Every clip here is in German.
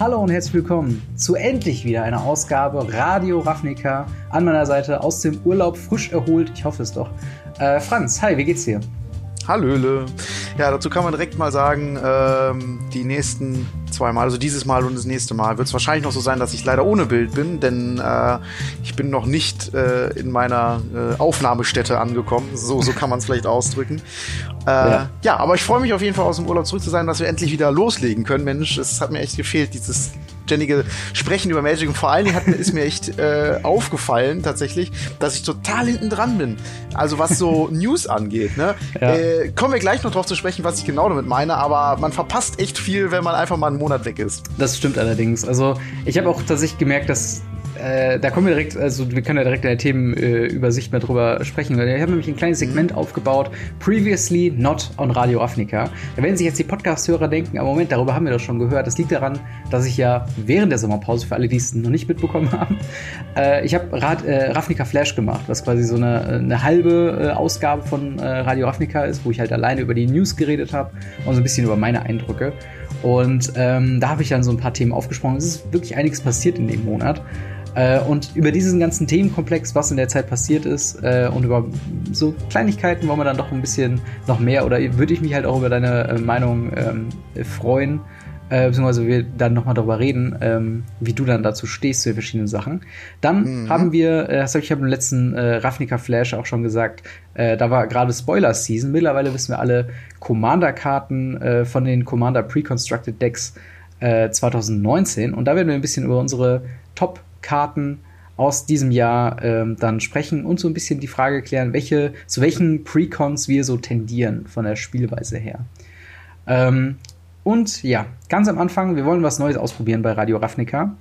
Hallo und herzlich willkommen zu endlich wieder einer Ausgabe Radio Ravnica. An meiner Seite aus dem Urlaub frisch erholt. Ich hoffe es doch. Äh, Franz, hi, wie geht's dir? Hallöle. Ja, dazu kann man direkt mal sagen, ähm, die nächsten zwei Mal, also dieses Mal und das nächste Mal, wird es wahrscheinlich noch so sein, dass ich leider ohne Bild bin, denn äh, ich bin noch nicht äh, in meiner äh, Aufnahmestätte angekommen. So, so kann man es vielleicht ausdrücken. Äh, ja. ja. aber ich freue mich auf jeden Fall aus dem Urlaub zurück zu sein, dass wir endlich wieder loslegen können. Mensch, es hat mir echt gefehlt, dieses ständige Sprechen über Magic und vor allen Dingen hat, ist mir echt äh, aufgefallen tatsächlich, dass ich total hinten dran bin. Also was so News angeht. Ne? Ja. Äh, kommen wir gleich noch drauf zu sprechen, was ich genau damit meine, aber man verpasst echt viel, wenn man einfach mal einen Monat weg ist. Das stimmt allerdings. Also ich habe auch tatsächlich gemerkt, dass äh, da kommen wir direkt, also wir können ja direkt in der Themenübersicht mal drüber sprechen. Wir haben nämlich ein kleines Segment aufgebaut, Previously Not on Radio Afnica. Da werden sich jetzt die Podcast-Hörer denken, aber Moment, darüber haben wir doch schon gehört. Das liegt daran, dass ich ja während der Sommerpause, für alle, die es noch nicht mitbekommen haben, äh, ich habe äh, Ravnica Flash gemacht, was quasi so eine, eine halbe äh, Ausgabe von äh, Radio Ravnica ist, wo ich halt alleine über die News geredet habe und so ein bisschen über meine Eindrücke. Und ähm, da habe ich dann so ein paar Themen aufgesprochen. Es ist wirklich einiges passiert in dem Monat. Äh, und über diesen ganzen Themenkomplex, was in der Zeit passiert ist, äh, und über so Kleinigkeiten wollen wir dann doch ein bisschen noch mehr, oder würde ich mich halt auch über deine äh, Meinung ähm, freuen, äh, beziehungsweise wir dann nochmal darüber reden, ähm, wie du dann dazu stehst zu den verschiedenen Sachen. Dann mhm. haben wir, äh, das habe ich hab im letzten äh, Ravnica Flash auch schon gesagt, äh, da war gerade Spoiler Season. Mittlerweile wissen wir alle Commander-Karten äh, von den Commander Pre-Constructed Decks äh, 2019 und da werden wir ein bisschen über unsere Top Karten aus diesem Jahr ähm, dann sprechen und so ein bisschen die Frage klären, welche, zu welchen Precons wir so tendieren von der Spielweise her. Ähm, und ja, ganz am Anfang, wir wollen was Neues ausprobieren bei Radio Ravnica.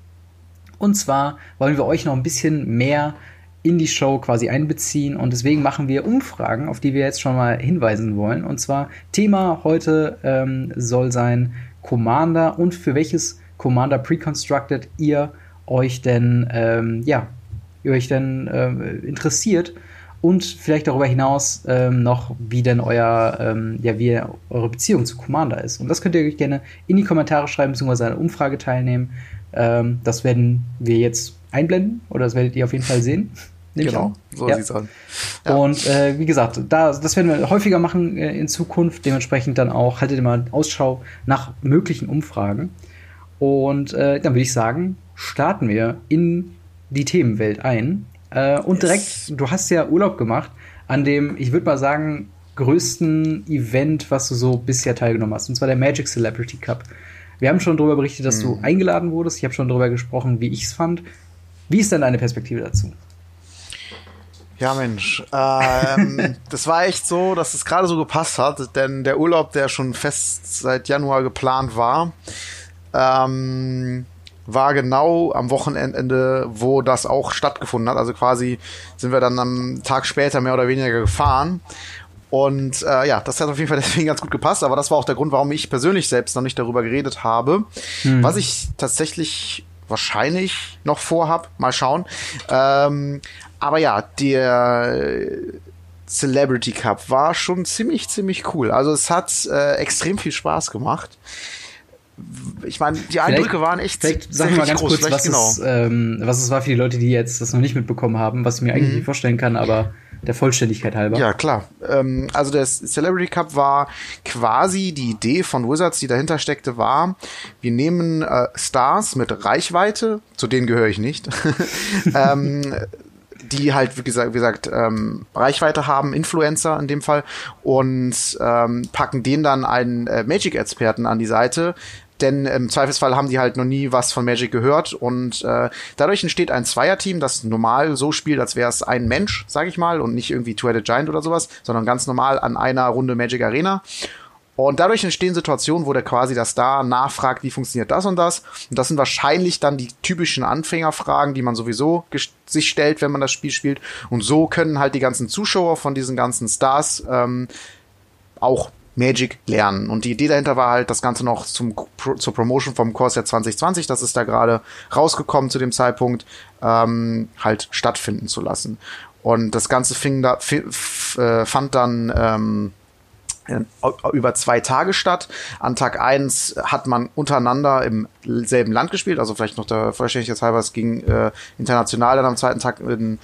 Und zwar wollen wir euch noch ein bisschen mehr in die Show quasi einbeziehen und deswegen machen wir Umfragen, auf die wir jetzt schon mal hinweisen wollen. Und zwar Thema heute ähm, soll sein Commander und für welches Commander Preconstructed ihr euch denn, ähm, ja, ihr euch denn ähm, interessiert und vielleicht darüber hinaus ähm, noch, wie denn euer, ähm, ja, wie eure Beziehung zu Commander ist. Und das könnt ihr euch gerne in die Kommentare schreiben, beziehungsweise an der Umfrage teilnehmen. Ähm, das werden wir jetzt einblenden oder das werdet ihr auf jeden Fall sehen. Genau, so ja. sieht's aus. Ja. Und äh, wie gesagt, da, das werden wir häufiger machen äh, in Zukunft. Dementsprechend dann auch, haltet immer Ausschau nach möglichen Umfragen. Und äh, dann würde ich sagen, starten wir in die Themenwelt ein. Äh, und yes. direkt, du hast ja Urlaub gemacht an dem, ich würde mal sagen, größten Event, was du so bisher teilgenommen hast, und zwar der Magic Celebrity Cup. Wir haben schon darüber berichtet, dass hm. du mhm. eingeladen wurdest. Ich habe schon darüber gesprochen, wie ich es fand. Wie ist denn deine Perspektive dazu? Ja, Mensch. Ähm, das war echt so, dass es gerade so gepasst hat, denn der Urlaub, der schon fest seit Januar geplant war, ähm, war genau am Wochenende, wo das auch stattgefunden hat. Also quasi sind wir dann am Tag später mehr oder weniger gefahren. Und äh, ja, das hat auf jeden Fall deswegen ganz gut gepasst, aber das war auch der Grund, warum ich persönlich selbst noch nicht darüber geredet habe. Hm. Was ich tatsächlich wahrscheinlich noch vorhab, mal schauen. Ähm, aber ja, der Celebrity Cup war schon ziemlich, ziemlich cool. Also es hat äh, extrem viel Spaß gemacht ich meine, die Eindrücke vielleicht, waren echt vielleicht sagen wir mal ganz groß, kurz, was, genau. es, ähm, was es war für die Leute, die jetzt das noch nicht mitbekommen haben, was ich mir eigentlich mhm. nicht vorstellen kann, aber der Vollständigkeit halber. Ja, klar. Ähm, also der Celebrity Cup war quasi die Idee von Wizards, die dahinter steckte, war, wir nehmen äh, Stars mit Reichweite, zu denen gehöre ich nicht, ähm, die halt, wie gesagt, wie gesagt ähm, Reichweite haben, Influencer in dem Fall, und ähm, packen denen dann einen äh, Magic-Experten an die Seite, denn im Zweifelsfall haben die halt noch nie was von Magic gehört und äh, dadurch entsteht ein Zweierteam, das normal so spielt, als wäre es ein Mensch, sag ich mal, und nicht irgendwie Two-Headed Giant oder sowas, sondern ganz normal an einer Runde Magic Arena. Und dadurch entstehen Situationen, wo der quasi das Star nachfragt, wie funktioniert das und das. Und das sind wahrscheinlich dann die typischen Anfängerfragen, die man sowieso sich stellt, wenn man das Spiel spielt. Und so können halt die ganzen Zuschauer von diesen ganzen Stars ähm, auch Magic lernen. Und die Idee dahinter war halt, das Ganze noch zum, zur Promotion vom Corsair 2020, das ist da gerade rausgekommen zu dem Zeitpunkt, ähm, halt stattfinden zu lassen. Und das Ganze fing da, äh, fand dann ähm, über zwei Tage statt. An Tag eins hat man untereinander im selben Land gespielt, also vielleicht noch der Vollständigkeit halber, es ging äh, international dann am zweiten Tag in,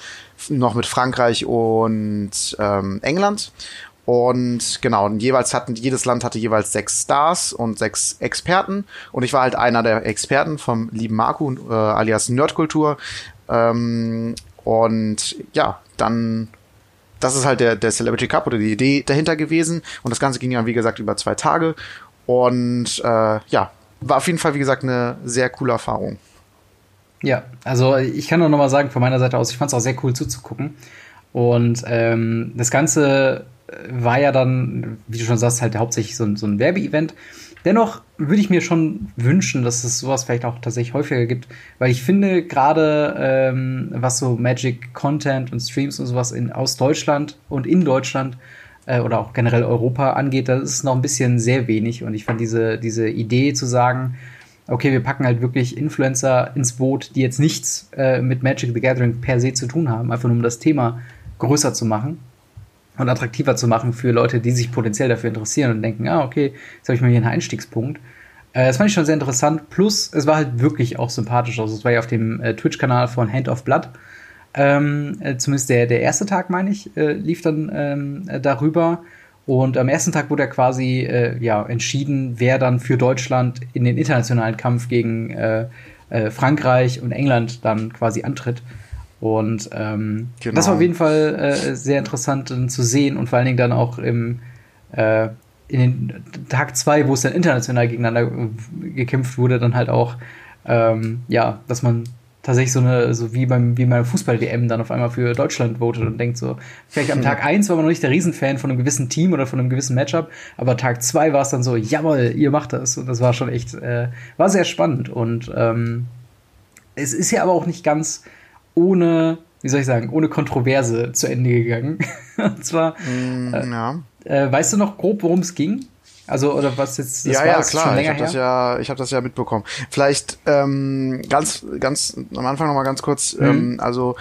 noch mit Frankreich und ähm, England. Und genau, und jeweils hatten, jedes Land hatte jeweils sechs Stars und sechs Experten. Und ich war halt einer der Experten vom lieben Marco, äh, alias Nerdkultur. Ähm, und ja, dann das ist halt der, der Celebrity Cup oder die Idee dahinter gewesen. Und das Ganze ging dann, wie gesagt, über zwei Tage. Und äh, ja, war auf jeden Fall, wie gesagt, eine sehr coole Erfahrung. Ja, also ich kann nur noch mal sagen, von meiner Seite aus, ich fand es auch sehr cool zuzugucken. Und ähm, das Ganze war ja dann, wie du schon sagst, halt hauptsächlich so, so ein Werbeevent. Dennoch würde ich mir schon wünschen, dass es sowas vielleicht auch tatsächlich häufiger gibt, weil ich finde gerade, ähm, was so Magic Content und Streams und sowas in, aus Deutschland und in Deutschland äh, oder auch generell Europa angeht, das ist noch ein bisschen sehr wenig und ich fand diese, diese Idee zu sagen, okay, wir packen halt wirklich Influencer ins Boot, die jetzt nichts äh, mit Magic the Gathering per se zu tun haben, einfach nur um das Thema größer zu machen und attraktiver zu machen für Leute, die sich potenziell dafür interessieren und denken, ah, okay, jetzt habe ich mal hier einen Einstiegspunkt. Äh, das fand ich schon sehr interessant. Plus, es war halt wirklich auch sympathisch. Also, es war ja auf dem äh, Twitch-Kanal von Hand of Blood. Ähm, äh, zumindest der, der erste Tag, meine ich, äh, lief dann ähm, äh, darüber. Und am ersten Tag wurde ja quasi äh, ja, entschieden, wer dann für Deutschland in den internationalen Kampf gegen Frankreich und England dann quasi antritt. Und ähm, genau. das war auf jeden Fall äh, sehr interessant äh, zu sehen und vor allen Dingen dann auch im äh, in den Tag zwei, wo es dann international gegeneinander äh, gekämpft wurde, dann halt auch ähm, ja, dass man tatsächlich so eine, so wie beim, wie beim Fußball-WM dann auf einmal für Deutschland votet und denkt so, vielleicht am Tag eins war man noch nicht der Riesenfan von einem gewissen Team oder von einem gewissen Matchup, aber Tag zwei war es dann so, jawohl, ihr macht das. Und das war schon echt, äh, war sehr spannend. Und ähm, es ist ja aber auch nicht ganz ohne, wie soll ich sagen, ohne Kontroverse zu Ende gegangen. Und zwar, mm, äh, ja. äh, weißt du noch grob, worum es ging? Also, oder was jetzt, das ja, war ja, klar, ich habe das ja, ich habe das ja mitbekommen. Vielleicht ähm, ganz, ganz am Anfang noch mal ganz kurz, mhm. ähm, also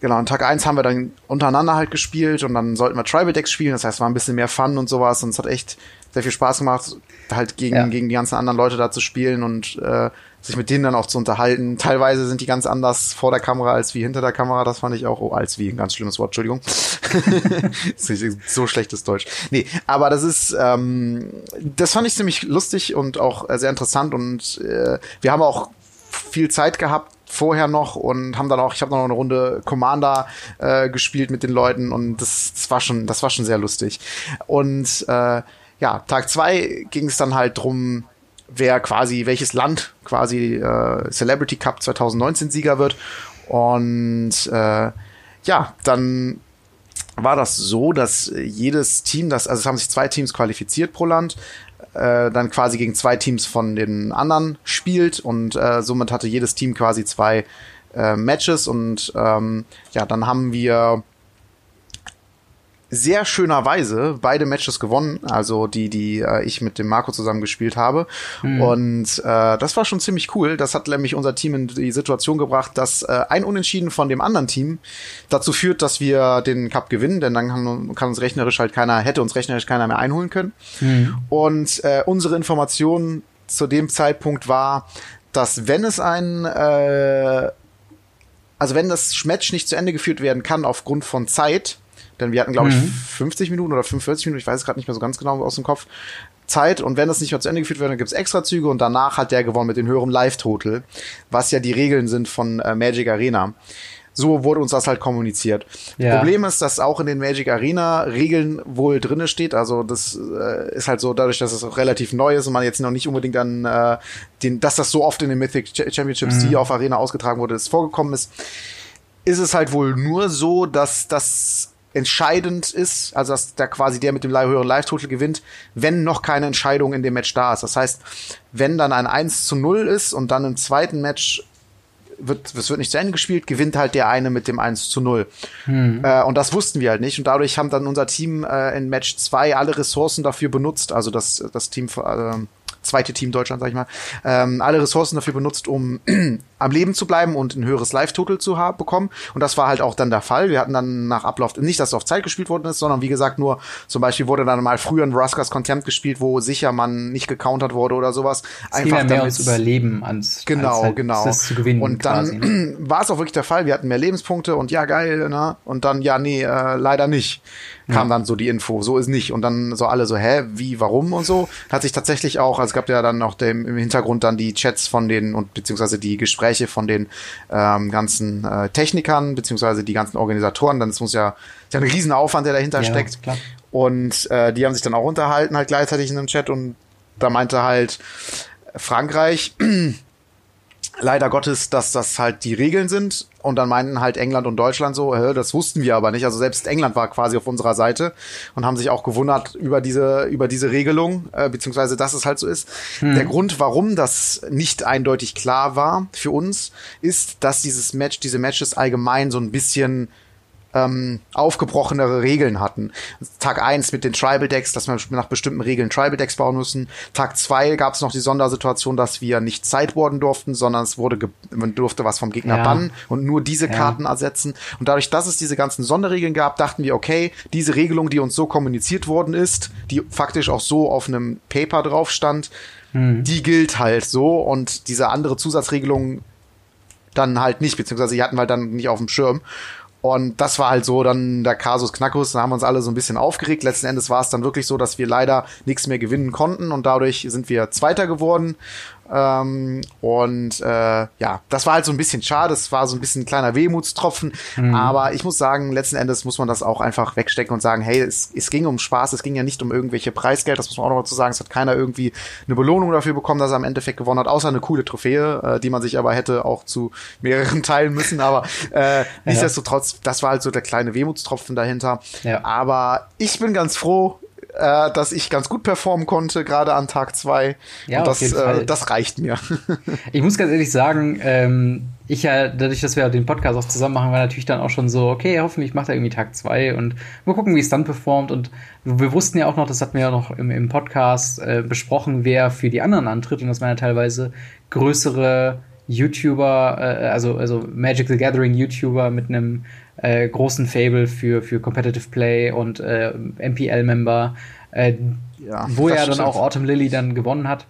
genau, an Tag eins haben wir dann untereinander halt gespielt und dann sollten wir Tribal Decks spielen, das heißt, es war ein bisschen mehr Fun und sowas und es hat echt sehr viel Spaß gemacht, halt gegen, ja. gegen die ganzen anderen Leute da zu spielen und äh, sich mit denen dann auch zu unterhalten. Teilweise sind die ganz anders vor der Kamera als wie hinter der Kamera. Das fand ich auch, oh, als wie, ein ganz schlimmes Wort, Entschuldigung. so schlechtes Deutsch. Nee, aber das ist, ähm, das fand ich ziemlich lustig und auch sehr interessant und äh, wir haben auch viel Zeit gehabt, vorher noch und haben dann auch, ich habe noch eine Runde Commander äh, gespielt mit den Leuten und das, das war schon, das war schon sehr lustig. Und äh, ja, Tag zwei ging es dann halt drum, wer quasi, welches Land quasi äh, Celebrity Cup 2019 Sieger wird. Und äh, ja, dann war das so, dass jedes Team, das, also es haben sich zwei Teams qualifiziert pro Land, äh, dann quasi gegen zwei Teams von den anderen spielt und äh, somit hatte jedes Team quasi zwei äh, Matches und ähm, ja, dann haben wir sehr schönerweise beide Matches gewonnen, also die, die äh, ich mit dem Marco zusammen gespielt habe. Mhm. Und äh, das war schon ziemlich cool. Das hat nämlich unser Team in die Situation gebracht, dass äh, ein Unentschieden von dem anderen Team dazu führt, dass wir den Cup gewinnen, denn dann kann, kann uns rechnerisch halt keiner, hätte uns rechnerisch keiner mehr einholen können. Mhm. Und äh, unsere Information zu dem Zeitpunkt war, dass wenn es ein äh, also wenn das Match nicht zu Ende geführt werden kann aufgrund von Zeit, denn wir hatten, glaube mhm. ich, 50 Minuten oder 45 Minuten, ich weiß es gerade nicht mehr so ganz genau aus dem Kopf, Zeit. Und wenn das nicht mehr zu Ende geführt wird, dann gibt's Extrazüge und danach hat der gewonnen mit den höheren Live-Total, was ja die Regeln sind von äh, Magic Arena. So wurde uns das halt kommuniziert. Ja. Problem ist, dass auch in den Magic Arena Regeln wohl drinne steht. Also das äh, ist halt so, dadurch, dass es auch relativ neu ist und man jetzt noch nicht unbedingt dann äh, den, dass das so oft in den Mythic Championships, mhm. die auf Arena ausgetragen wurde, das vorgekommen ist, ist es halt wohl nur so, dass das entscheidend ist, also dass da quasi der mit dem höheren Live-Total gewinnt, wenn noch keine Entscheidung in dem Match da ist. Das heißt, wenn dann ein 1 zu 0 ist und dann im zweiten Match wird, es wird nicht zu Ende gespielt, gewinnt halt der eine mit dem 1 zu 0. Hm. Äh, und das wussten wir halt nicht. Und dadurch haben dann unser Team äh, in Match 2 alle Ressourcen dafür benutzt, also das, das Team, äh, zweite Team Deutschland, sag ich mal, ähm, alle Ressourcen dafür benutzt, um am Leben zu bleiben und ein höheres Live-Total zu haben, bekommen. Und das war halt auch dann der Fall. Wir hatten dann nach Ablauf, nicht, dass es auf Zeit gespielt worden ist, sondern wie gesagt nur, zum Beispiel wurde dann mal früher ein Ruskas Contempt gespielt, wo sicher man nicht gecountert wurde oder sowas. Es Einfach mehr ums Überleben ans Genau, halt genau. Gewinnen und dann ne? war es auch wirklich der Fall. Wir hatten mehr Lebenspunkte und ja, geil, ne? Und dann, ja, nee, äh, leider nicht kam dann so die Info, so ist nicht. Und dann so alle so, hä, wie, warum und so. Hat sich tatsächlich auch, also es gab ja dann noch dem, im Hintergrund dann die Chats von den und beziehungsweise die Gespräche von den ähm, ganzen äh, Technikern, beziehungsweise die ganzen Organisatoren. Dann es muss ja, ist ja ein Riesenaufwand, der dahinter Ja, steckt. klar. Und äh, die haben sich dann auch unterhalten, halt gleichzeitig in einem Chat und da meinte halt Frankreich, leider Gottes, dass das halt die Regeln sind. Und dann meinten halt England und Deutschland so, hä, das wussten wir aber nicht. Also selbst England war quasi auf unserer Seite und haben sich auch gewundert über diese, über diese Regelung, äh, beziehungsweise dass es halt so ist. Der Grund, warum das nicht eindeutig klar war für uns, ist, dass dieses Match, diese Matches allgemein so ein bisschen ähm, aufgebrochenere Regeln hatten. Tag eins mit den Tribal Decks, dass wir nach bestimmten Regeln Tribal Decks bauen müssen. Tag zwei gab es noch die Sondersituation, dass wir nicht sideboarden durften, sondern es wurde man durfte was vom Gegner Ja. bannen und nur diese Ja. Karten ersetzen. Und dadurch, dass es diese ganzen Sonderregeln gab, dachten wir, okay, diese Regelung, die uns so kommuniziert worden ist, die faktisch auch so auf einem Paper drauf stand, die gilt halt so und diese andere Zusatzregelung dann halt nicht, beziehungsweise die hatten wir dann nicht auf dem Schirm. Und das war halt so dann der Kasus Knackus, da haben wir uns alle so ein bisschen aufgeregt. Letzten Endes war es dann wirklich so, dass wir leider nichts mehr gewinnen konnten und dadurch sind wir Zweiter geworden. Ähm, und äh, ja, das war halt so ein bisschen schade, es war so ein bisschen ein kleiner Wehmutstropfen, aber ich muss sagen, letzten Endes muss man das auch einfach wegstecken und sagen, hey, es, es ging um Spaß, es ging ja nicht um irgendwelche Preisgeld, das muss man auch noch mal zu sagen, es hat keiner irgendwie eine Belohnung dafür bekommen, dass er im Endeffekt gewonnen hat, außer eine coole Trophäe, äh, die man sich aber hätte auch zu mehreren teilen müssen, aber äh, nichtsdestotrotz, das war halt so der kleine Wehmutstropfen dahinter. Ja. Aber ich bin ganz froh, äh, dass ich ganz gut performen konnte, gerade an Tag zwei. Ja, und das, äh, das reicht mir. Ich muss ganz ehrlich sagen, ähm, ich ja, dadurch, dass wir den Podcast auch zusammen machen, war natürlich dann auch schon so, okay, hoffentlich macht er irgendwie Tag zwei und mal gucken, wie es dann performt. Und wir wussten ja auch noch, das hatten wir ja noch im, im Podcast äh, besprochen, wer für die anderen antritt. Und das waren ja teilweise größere YouTuber, äh, also, also Magic the Gathering YouTuber mit einem äh, großen Fable für, für Competitive Play und äh, MPL-Member, äh, Ja, wo ja dann auch Autumn Lily dann gewonnen hat.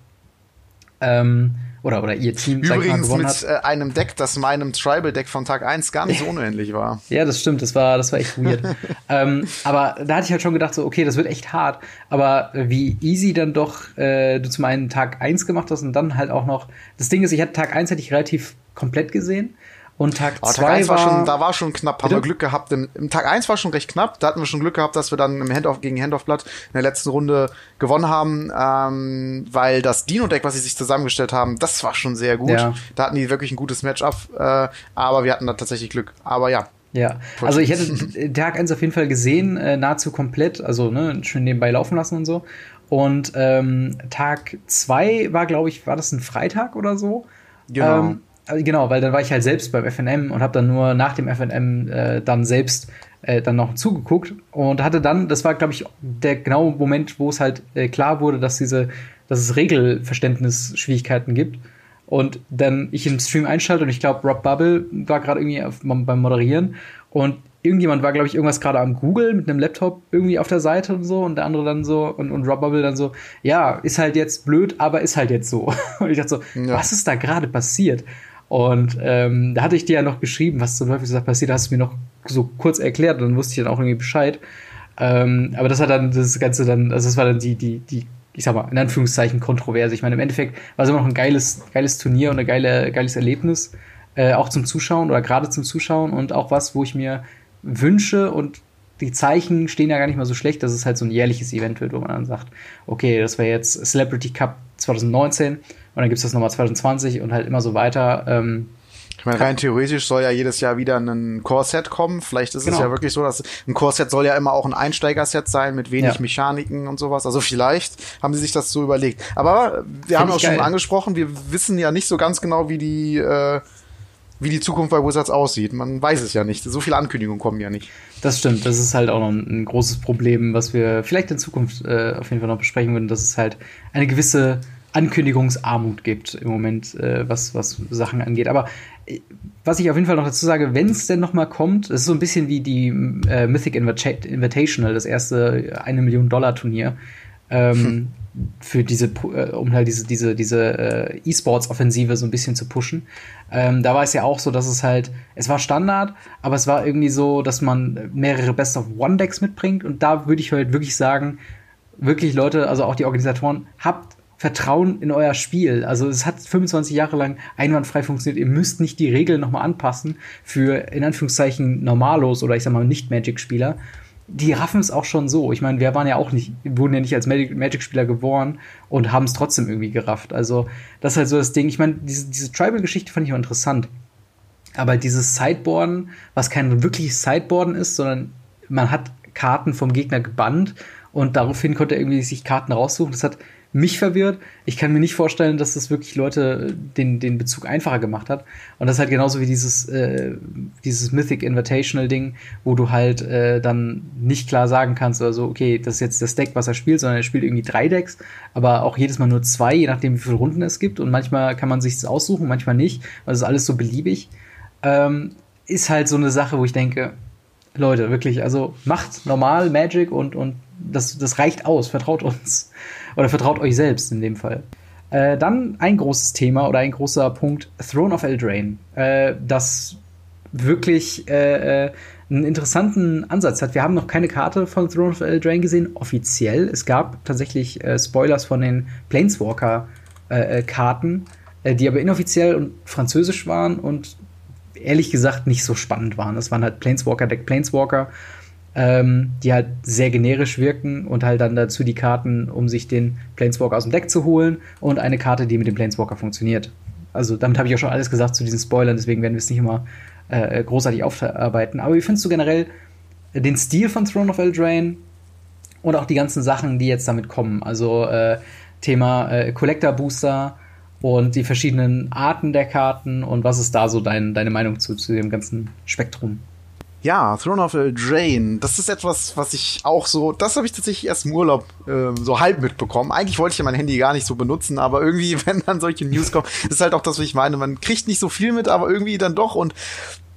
Ähm, oder, oder ihr Team, sag ich mal, Übrigens gewonnen mit hat. äh, einem Deck, das meinem Tribal-Deck von Tag 1 gar nicht so unähnlich war. Ja, das stimmt, das war, das war echt weird. ähm, aber da hatte ich halt schon gedacht, so, okay, das wird echt hart. Aber wie easy dann doch äh, du zum einen Tag 1 gemacht hast und dann halt auch noch. Das Ding ist, ich hatte Tag 1 hätte ich relativ komplett gesehen. Und Tag Aber 2 Tag 1 war, war, schon, da war schon knapp, haben Bitte? wir Glück gehabt. Im, Im Tag 1 war schon recht knapp, da hatten wir schon Glück gehabt, dass wir dann im Handoff gegen Handoff-Blatt in der letzten Runde gewonnen haben, ähm, weil das Dino-Deck, was sie sich zusammengestellt haben, das war schon sehr gut. Ja. Da hatten die wirklich ein gutes Matchup, äh, aber wir hatten da tatsächlich Glück. Aber ja, Ja, also ich hätte Tag 1 auf jeden Fall gesehen, äh, nahezu komplett, also ne, schön nebenbei laufen lassen und so. Und ähm, Tag 2 war, glaube ich, war das ein Freitag oder so? Genau. Ähm, äh, genau, weil dann war ich halt selbst beim FNM und habe dann nur nach dem FNM äh, dann selbst äh, dann noch zugeguckt und hatte dann, das war, glaube ich, der genaue Moment, wo es halt äh, klar wurde, dass diese, dass es Regelverständnisschwierigkeiten gibt. Und dann ich im Stream einschalte und ich glaube, Rob Bubble war gerade irgendwie auf, beim Moderieren und irgendjemand war, glaube ich, irgendwas gerade am Google mit einem Laptop irgendwie auf der Seite und so und der andere dann so und, und Rob Bubble dann so, ja, ist halt jetzt blöd, aber ist halt jetzt so. Und ich dachte so, Ja. was ist da gerade passiert? Und ähm, da hatte ich dir ja noch geschrieben, was zum Teufel passiert, hast du mir noch so kurz erklärt und dann wusste ich dann auch irgendwie Bescheid. Ähm, aber das hat dann das Ganze dann, also das war dann die, die, die, ich sag mal, in Anführungszeichen Kontroverse. Ich meine, im Endeffekt war es immer noch ein geiles, geiles Turnier und ein geile, geiles Erlebnis, äh, auch zum Zuschauen oder gerade zum Zuschauen und auch was, wo ich mir wünsche und die Zeichen stehen ja gar nicht mal so schlecht, dass es halt so ein jährliches Event wird, wo man dann sagt, okay, das wäre jetzt Celebrity Cup 2019 und dann gibt's das nochmal 2020 und halt immer so weiter. Ähm, Ich meine, rein theoretisch soll ja jedes Jahr wieder ein Core-Set kommen. Vielleicht ist es Genau. ja wirklich so, dass ein Core-Set soll ja immer auch ein Einsteiger-Set sein mit wenig Ja. Mechaniken und sowas. Also vielleicht haben sie sich das so überlegt. Aber wir haben ich auch schon geil. angesprochen, wir wissen ja nicht so ganz genau, wie die, äh, wie die Zukunft bei Wizards aussieht. Man weiß es ja nicht. So viele Ankündigungen kommen ja nicht. Das stimmt, das ist halt auch noch ein, ein großes Problem, was wir vielleicht in Zukunft äh, auf jeden Fall noch besprechen würden, dass es halt eine gewisse Ankündigungsarmut gibt im Moment, äh, was, was Sachen angeht. Aber äh, was ich auf jeden Fall noch dazu sage, wenn es denn noch mal kommt, das ist so ein bisschen wie die äh, Mythic Invitational, das erste eine Million Dollar Turnier. Ähm, hm. für diese, äh, um halt diese, diese, diese äh, E-Sports-Offensive so ein bisschen zu pushen. Ähm, da war es ja auch so, dass es halt, es war Standard, aber es war irgendwie so, dass man mehrere Best-of-One-Decks mitbringt und da würde ich halt wirklich sagen, wirklich Leute, also auch die Organisatoren, habt Vertrauen in euer Spiel. Also es hat 25 Jahre lang einwandfrei funktioniert. Ihr müsst nicht die Regeln nochmal anpassen für in Anführungszeichen Normalos oder ich sag mal Nicht-Magic-Spieler. Die raffen es auch schon so. Ich meine, wir waren ja auch nicht, wurden ja nicht als Magic-Spieler geboren und haben es trotzdem irgendwie gerafft. Also das ist halt so das Ding. Ich meine, diese, diese Tribal-Geschichte fand ich auch interessant. Aber dieses Sideboarden, was kein wirkliches Sideboarden ist, sondern man hat Karten vom Gegner gebannt und daraufhin konnte er irgendwie sich Karten raussuchen. Das hat mich verwirrt. Ich kann mir nicht vorstellen, dass das wirklich Leute den, den Bezug einfacher gemacht hat. Und das ist halt genauso wie dieses, äh, dieses Mythic Invitational Ding, wo du halt äh, dann nicht klar sagen kannst, also, okay, das ist jetzt das Deck, was er spielt, sondern er spielt irgendwie drei Decks, aber auch jedes Mal nur zwei, je nachdem, wie viele Runden es gibt. Und manchmal kann man sich aussuchen, manchmal nicht. Also ist alles so beliebig. Ähm, ist halt so eine Sache, wo ich denke, Leute, wirklich, also macht normal Magic und, und das, das reicht aus, vertraut uns. Oder vertraut euch selbst in dem Fall. Äh, dann ein großes Thema oder ein großer Punkt: Throne of Eldraine. Äh, das wirklich äh, äh, einen interessanten Ansatz hat. Wir haben noch keine Karte von Throne of Eldraine gesehen, offiziell. Es gab tatsächlich äh, Spoilers von den Planeswalker-Karten, äh, die aber inoffiziell und französisch waren und ehrlich gesagt nicht so spannend waren. Das waren halt Planeswalker-Deck Planeswalker ähm, die halt sehr generisch wirken und halt dann dazu die Karten, um sich den Planeswalker aus dem Deck zu holen und eine Karte, die mit dem Planeswalker funktioniert. Also damit habe ich auch schon alles gesagt zu diesen Spoilern, deswegen werden wir es nicht immer äh, großartig aufarbeiten. Aber wie findest du generell den Stil von Throne of Eldraine und auch die ganzen Sachen, die jetzt damit kommen? Also äh, Thema äh, Collector Booster und die verschiedenen Arten der Karten und was ist da so dein, deine Meinung zu, zu dem ganzen Spektrum? Ja, Throne of Eldraine. Das ist etwas, was ich auch so, das habe ich tatsächlich erst im Urlaub äh, so halb mitbekommen. Eigentlich wollte ich ja mein Handy gar nicht so benutzen, aber irgendwie, wenn dann solche News kommen, ist halt auch das, was ich meine. Man kriegt nicht so viel mit, aber irgendwie dann doch und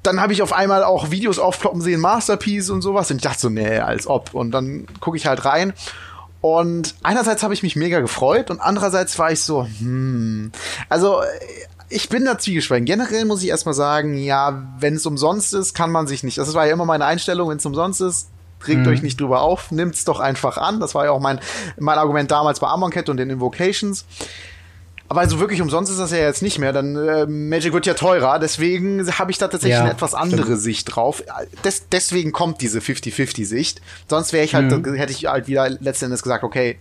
dann habe ich auf einmal auch Videos aufploppen sehen, Masterpiece und sowas und ich dachte so, nee, als ob. Und dann gucke ich halt rein und einerseits habe ich mich mega gefreut und andererseits war ich so, hm, also ich bin da zwiegespalten. Generell muss ich erstmal sagen, ja, wenn es umsonst ist, kann man sich nicht. Das war ja immer meine Einstellung, wenn es umsonst ist, regt mhm. euch nicht drüber auf, nimmt's doch einfach an. Das war ja auch mein, mein Argument damals bei Amonkhet und den Invocations. Aber also wirklich umsonst ist das ja jetzt nicht mehr. Dann äh, Magic wird ja teurer, deswegen habe ich da tatsächlich ja, eine etwas andere stimmt. Sicht drauf. Des, deswegen kommt diese 50-50-Sicht. Sonst wäre ich halt, mhm. hätte ich halt wieder letztendlich gesagt, okay,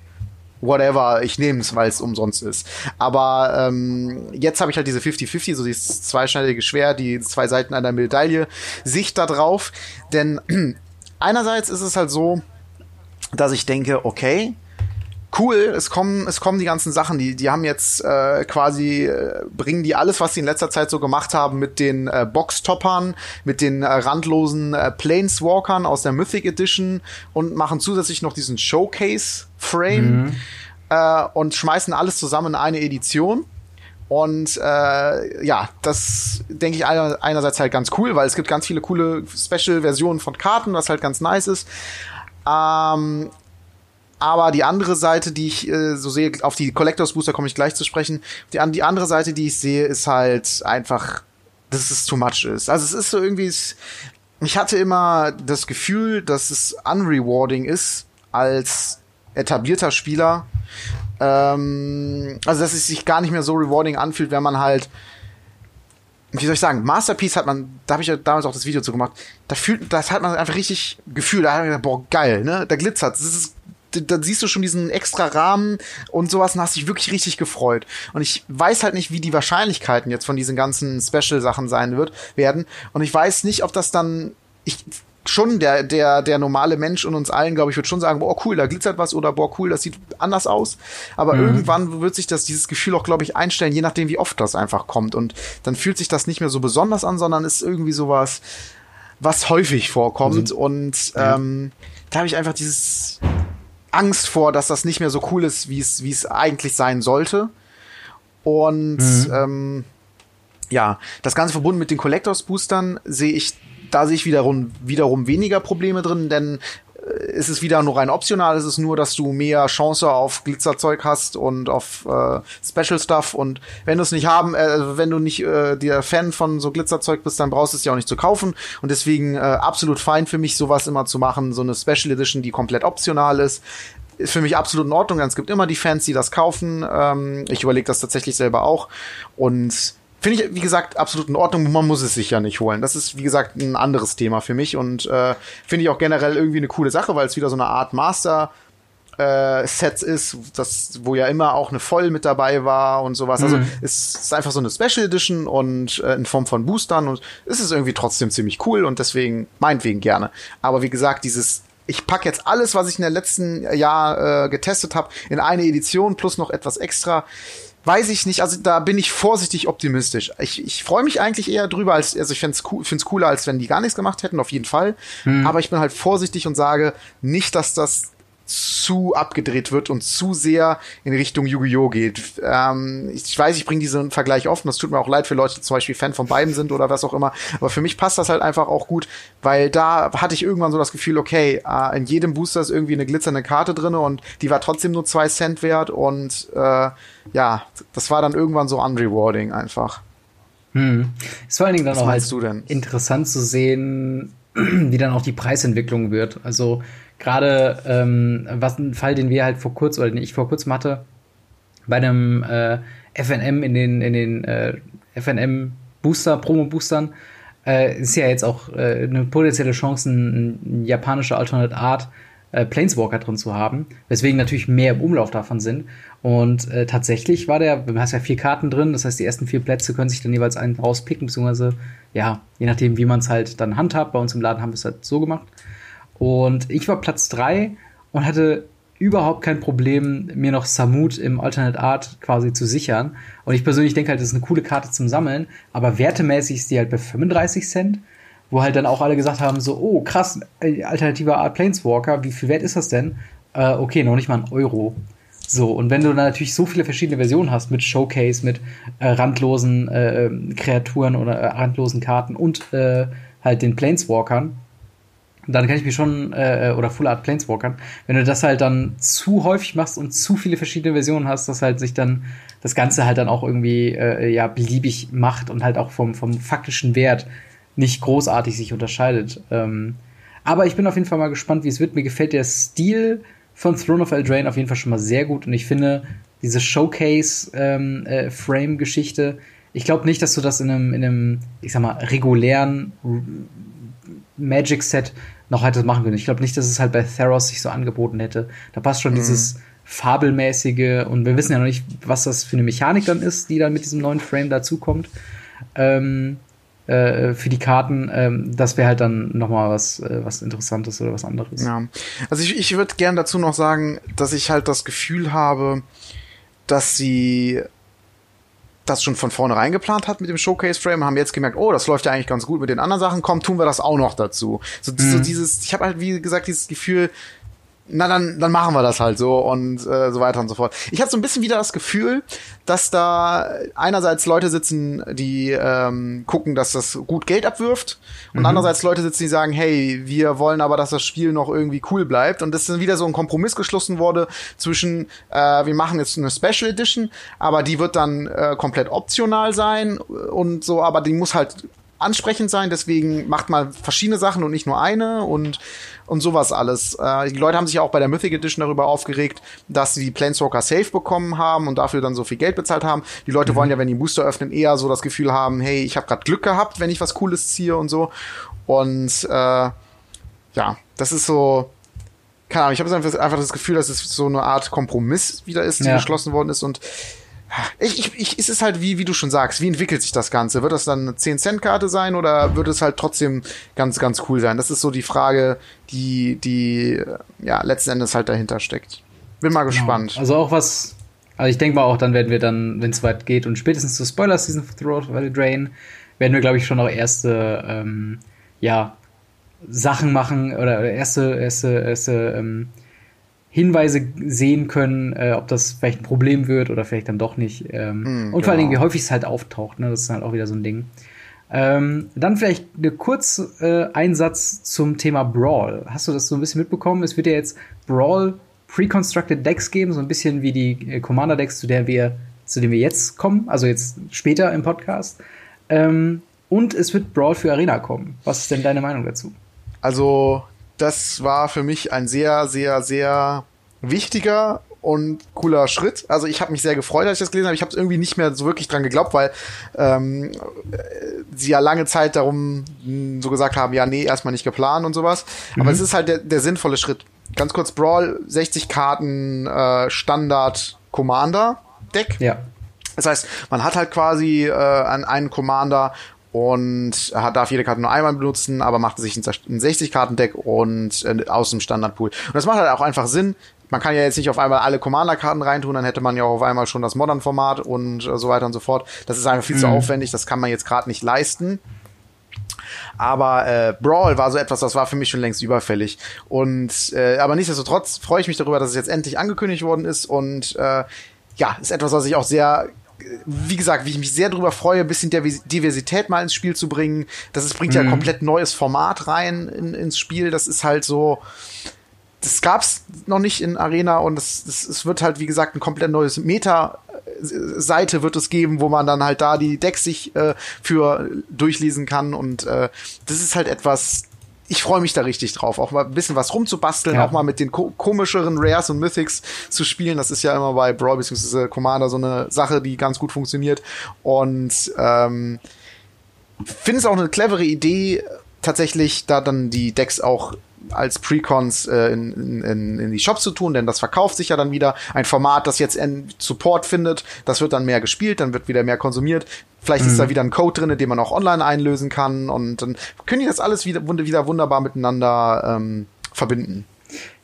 whatever, ich nehme es, weil es umsonst ist. Aber ähm, jetzt habe ich halt diese 50-50, so dieses zweischneidige Schwert, die zwei Seiten einer Medaille, Sicht da drauf. Denn einerseits ist es halt so, dass ich denke, okay, cool, es kommen, es kommen die ganzen Sachen, die, die haben jetzt äh, quasi, äh, bringen die alles, was sie in letzter Zeit so gemacht haben mit den äh, Boxtoppern, mit den äh, randlosen äh, Planeswalkern aus der Mythic Edition und machen zusätzlich noch diesen Showcase-Frame mhm. äh, und schmeißen alles zusammen in eine Edition. Und äh, ja, das denke ich einer, einerseits halt ganz cool, weil es gibt ganz viele coole Special-Versionen von Karten, was halt ganz nice ist. Ähm, aber die andere Seite, die ich äh, so sehe, auf die Collectors Booster komme ich gleich zu sprechen. Die, die andere Seite, die ich sehe, ist halt einfach, dass es too much ist. Also es ist so irgendwie, ich hatte immer das Gefühl, dass es unrewarding ist als etablierter Spieler. Ähm, also dass es sich gar nicht mehr so rewarding anfühlt, wenn man halt wie soll ich sagen, Masterpiece hat man, da habe ich ja damals auch das Video zu gemacht, da fühlt, das hat man einfach richtig Gefühl, da hat man gedacht, boah, geil, ne? Da glitzert, das ist da siehst du schon diesen extra Rahmen und sowas und hast dich wirklich richtig gefreut. Und ich weiß halt nicht, wie die Wahrscheinlichkeiten jetzt von diesen ganzen Special-Sachen sein wird, werden. Und ich weiß nicht, ob das dann, ich, schon der, der, der normale Mensch und uns allen, glaube ich, wird schon sagen, boah, cool, da glitzert was oder boah, cool, das sieht anders aus. Aber mhm. irgendwann wird sich das, dieses Gefühl auch, glaube ich, einstellen, je nachdem, wie oft das einfach kommt. Und dann fühlt sich das nicht mehr so besonders an, sondern ist irgendwie sowas, was häufig vorkommt. Mhm. Und ähm, da habe ich einfach dieses, Angst vor, dass das nicht mehr so cool ist, wie es, wie es eigentlich sein sollte. Und mhm. ähm, ja, das Ganze verbunden mit den Collectors Boostern sehe ich, da sehe ich wiederum, wiederum weniger Probleme drin, denn ist es wieder nur rein optional, ist es nur, dass du mehr Chance auf Glitzerzeug hast und auf äh, Special Stuff und wenn du es nicht haben, äh, wenn du nicht äh, der Fan von so Glitzerzeug bist, dann brauchst du es ja auch nicht zu kaufen und deswegen äh, absolut fein für mich, sowas immer zu machen, so eine Special Edition, die komplett optional ist. Ist für mich absolut in Ordnung, denn es gibt immer die Fans, die das kaufen. Ähm, ich überlege das tatsächlich selber auch. Und Finde ich, wie gesagt, absolut in Ordnung. Man muss es sich ja nicht holen. Das ist, wie gesagt, ein anderes Thema für mich und äh, finde ich auch generell irgendwie eine coole Sache, weil es wieder so eine Art Master äh, Sets ist, das, wo ja immer auch eine Voll mit dabei war und sowas. Also, mhm. Also es ist einfach so eine Special Edition und äh, in Form von Boostern und es ist irgendwie trotzdem ziemlich cool und deswegen meinetwegen gerne. Aber wie gesagt, dieses ich pack jetzt alles, was ich in der letzten Jahr äh, getestet habe, in eine Edition plus noch etwas extra weiß ich nicht, also da bin ich vorsichtig optimistisch. Ich, ich freue mich eigentlich eher drüber, als, also ich finde es cool, find's cooler, als wenn die gar nichts gemacht hätten, auf jeden Fall. Hm. Aber ich bin halt vorsichtig und sage nicht, dass das zu abgedreht wird und zu sehr in Richtung Yu-Gi-Oh! geht. Ähm, ich weiß, ich bringe diesen Vergleich offen. Das tut mir auch leid für Leute, die zum Beispiel Fan von beiden sind oder was auch immer. Aber für mich passt das halt einfach auch gut, weil da hatte ich irgendwann so das Gefühl, okay, äh, in jedem Booster ist irgendwie eine glitzernde Karte drinne und die war trotzdem nur zwei Cent wert und äh, ja, das war dann irgendwann so unrewarding einfach. Hm. Ist vor allen Dingen dann was auch halt interessant zu sehen, wie dann auch die Preisentwicklung wird. Also gerade ähm, was ein Fall, den wir halt vor kurzem, oder den ich vor kurzem hatte, bei einem äh, FNM in den, in den äh, FNM Booster, Promo-Boostern, äh, ist ja jetzt auch äh, eine potenzielle Chance, ein, ein japanischer Alternate Art äh, Planeswalker drin zu haben, weswegen natürlich mehr im Umlauf davon sind. Und äh, tatsächlich war der, du hast ja vier Karten drin, das heißt, die ersten vier Plätze können sich dann jeweils einen rauspicken, beziehungsweise, ja, je nachdem, wie man es halt dann handhabt. Bei uns im Laden haben wir es halt so gemacht. Und ich war Platz drei und hatte überhaupt kein Problem, mir noch Samut im Alternate Art quasi zu sichern. Und ich persönlich denke halt, das ist eine coole Karte zum Sammeln, aber wertemäßig ist die halt bei 35 Cent, wo halt dann auch alle gesagt haben, so, oh krass, äh, alternativer Art Planeswalker, wie viel wert ist das denn? Äh, okay, noch nicht mal ein Euro. So, und wenn du dann natürlich so viele verschiedene Versionen hast mit Showcase, mit äh, randlosen äh, Kreaturen oder äh, randlosen Karten und äh, halt den Planeswalkern, dann kann ich mir schon, äh, oder Full Art Planeswalkern, wenn du das halt dann zu häufig machst und zu viele verschiedene Versionen hast, dass halt sich dann das Ganze halt dann auch irgendwie äh, ja beliebig macht und halt auch vom, vom faktischen Wert nicht großartig sich unterscheidet. Ähm, aber ich bin auf jeden Fall mal gespannt, wie es wird. Mir gefällt der Stil von Throne of Eldraine auf jeden Fall schon mal sehr gut und ich finde diese Showcase-Frame-Geschichte, ähm, äh, ich glaube nicht, dass du das in einem, in einem, ich sag mal, regulären Magic-Set noch hätte machen können. Ich glaube nicht, dass es halt bei Theros sich so angeboten hätte. Da passt schon mhm. dieses fabelmäßige und wir wissen ja noch nicht, was das für eine Mechanik dann ist, die dann mit diesem neuen Frame dazukommt. Ähm, äh, für die Karten, ähm, das wäre halt dann noch mal was, äh, was Interessantes oder was anderes. Ja, also ich, ich würde gern dazu noch sagen, dass ich halt das Gefühl habe, dass sie das schon von vornherein geplant hat mit dem Showcase-Frame, haben jetzt gemerkt, oh, das läuft ja eigentlich ganz gut mit den anderen Sachen, komm, tun wir das auch noch dazu. So, mhm. so dieses, ich habe halt, wie gesagt, dieses Gefühl, na dann, dann machen wir das halt so und äh, so weiter und so fort. Ich hatte so ein bisschen wieder das Gefühl, dass da einerseits Leute sitzen, die ähm, gucken, dass das gut Geld abwirft und mhm. andererseits Leute sitzen, die sagen, hey, wir wollen aber, dass das Spiel noch irgendwie cool bleibt und das ist dann wieder so ein Kompromiss geschlossen wurde zwischen, äh, wir machen jetzt eine Special Edition, aber die wird dann äh, komplett optional sein und so, aber die muss halt ansprechend sein, deswegen macht mal verschiedene Sachen und nicht nur eine und und sowas alles. Äh, die Leute haben sich auch bei der Mythic Edition darüber aufgeregt, dass sie die Planeswalker safe bekommen haben und dafür dann so viel Geld bezahlt haben. Die Leute mhm. wollen ja, wenn die Booster öffnen, eher so das Gefühl haben, hey, ich habe gerade Glück gehabt, wenn ich was Cooles ziehe und so. Und äh, ja, das ist so, keine Ahnung, ich habe einfach das Gefühl, dass es so eine Art Kompromiss wieder ist, die ja. geschlossen worden ist und ich, ich, ich, ist es halt wie, wie du schon sagst, wie entwickelt sich das Ganze? Wird das dann eine 10-Cent-Karte sein oder wird es halt trotzdem ganz, ganz cool sein? Das ist so die Frage, die, die, ja, letzten Endes halt dahinter steckt. Bin mal genau. gespannt. Also auch was, also ich denke mal auch, dann werden wir dann, wenn es weit geht und spätestens zur Spoiler-Season für Throat Valley Drain, werden wir, glaube ich, schon auch erste, ähm, ja, Sachen machen oder erste, erste, erste, ähm, Hinweise sehen können, äh, ob das vielleicht ein Problem wird oder vielleicht dann doch nicht. Ähm, mm, und vor allen Dingen, genau. wie häufig es halt auftaucht. Ne? Das ist halt auch wieder so ein Ding. Ähm, dann vielleicht eine kurz äh, Einsatz zum Thema Brawl. Hast du das so ein bisschen mitbekommen? Es wird ja jetzt Brawl Pre-Constructed Decks geben, so ein bisschen wie die äh, Commander Decks, zu der wir, zu denen wir jetzt kommen, also jetzt später im Podcast. Ähm, und es wird Brawl für Arena kommen. Was ist denn deine Meinung dazu? Also das war für mich ein sehr, sehr, sehr wichtiger und cooler Schritt. Also ich habe mich sehr gefreut, als ich das gelesen habe. Ich habe irgendwie nicht mehr so wirklich dran geglaubt, weil ähm, sie ja lange Zeit darum so gesagt haben, ja, nee, erstmal nicht geplant und sowas. Mhm. Aber es ist halt der, der sinnvolle Schritt. Ganz kurz, Brawl, 60 Karten, äh, Standard Commander Deck. Ja. Das heißt, man hat halt quasi äh, einen Commander und hat, darf jede Karte nur einmal benutzen, aber macht sich ein 60-Karten-Deck und äh, aus dem Standardpool. Und das macht halt auch einfach Sinn. Man kann ja jetzt nicht auf einmal alle Commander-Karten reintun, dann hätte man ja auch auf einmal schon das Modern-Format und äh, so weiter und so fort. Das ist einfach viel mhm. zu aufwendig, das kann man jetzt gerade nicht leisten. Aber äh, Brawl war so etwas, das war für mich schon längst überfällig. Und äh, aber nichtsdestotrotz freue ich mich darüber, dass es jetzt endlich angekündigt worden ist und äh, ja, ist etwas, was ich auch sehr wie gesagt, wie ich mich sehr darüber freue, ein bisschen Diversität mal ins Spiel zu bringen. Das ist, bringt mhm. ja ein komplett neues Format rein in, ins Spiel. Das ist halt so, das gab's noch nicht in Arena und es, es, es wird halt, wie gesagt, ein komplett neues Meta-Seite wird es geben, wo man dann halt da die Decks sich äh, für durchlesen kann und äh, das ist halt etwas, ich freue mich da richtig drauf, auch mal ein bisschen was rumzubasteln, ja. auch mal mit den ko komischeren Rares und Mythics zu spielen. Das ist ja immer bei Brawl bzw. Commander so eine Sache, die ganz gut funktioniert. Und ähm, finde es auch eine clevere Idee, tatsächlich da dann die Decks auch als Precons äh, in, in, in die Shops zu tun, denn das verkauft sich ja dann wieder. Ein Format, das jetzt Support findet, das wird dann mehr gespielt, dann wird wieder mehr konsumiert. Vielleicht mhm. ist da mhm. wieder ein Code drin, den man auch online einlösen kann und dann können die das alles wieder, wieder wunderbar miteinander ähm, verbinden.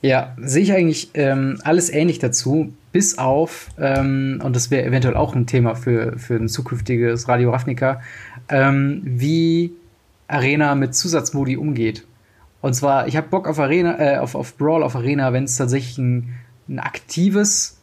Ja, sehe ich eigentlich ähm, alles ähnlich dazu, bis auf, ähm, und das wäre eventuell auch ein Thema für, für ein zukünftiges Radio Ravnica, ähm, wie Arena mit Zusatzmodi umgeht. Und zwar, ich habe Bock auf Arena, äh, auf, auf Brawl auf Arena, wenn es tatsächlich ein, ein aktives,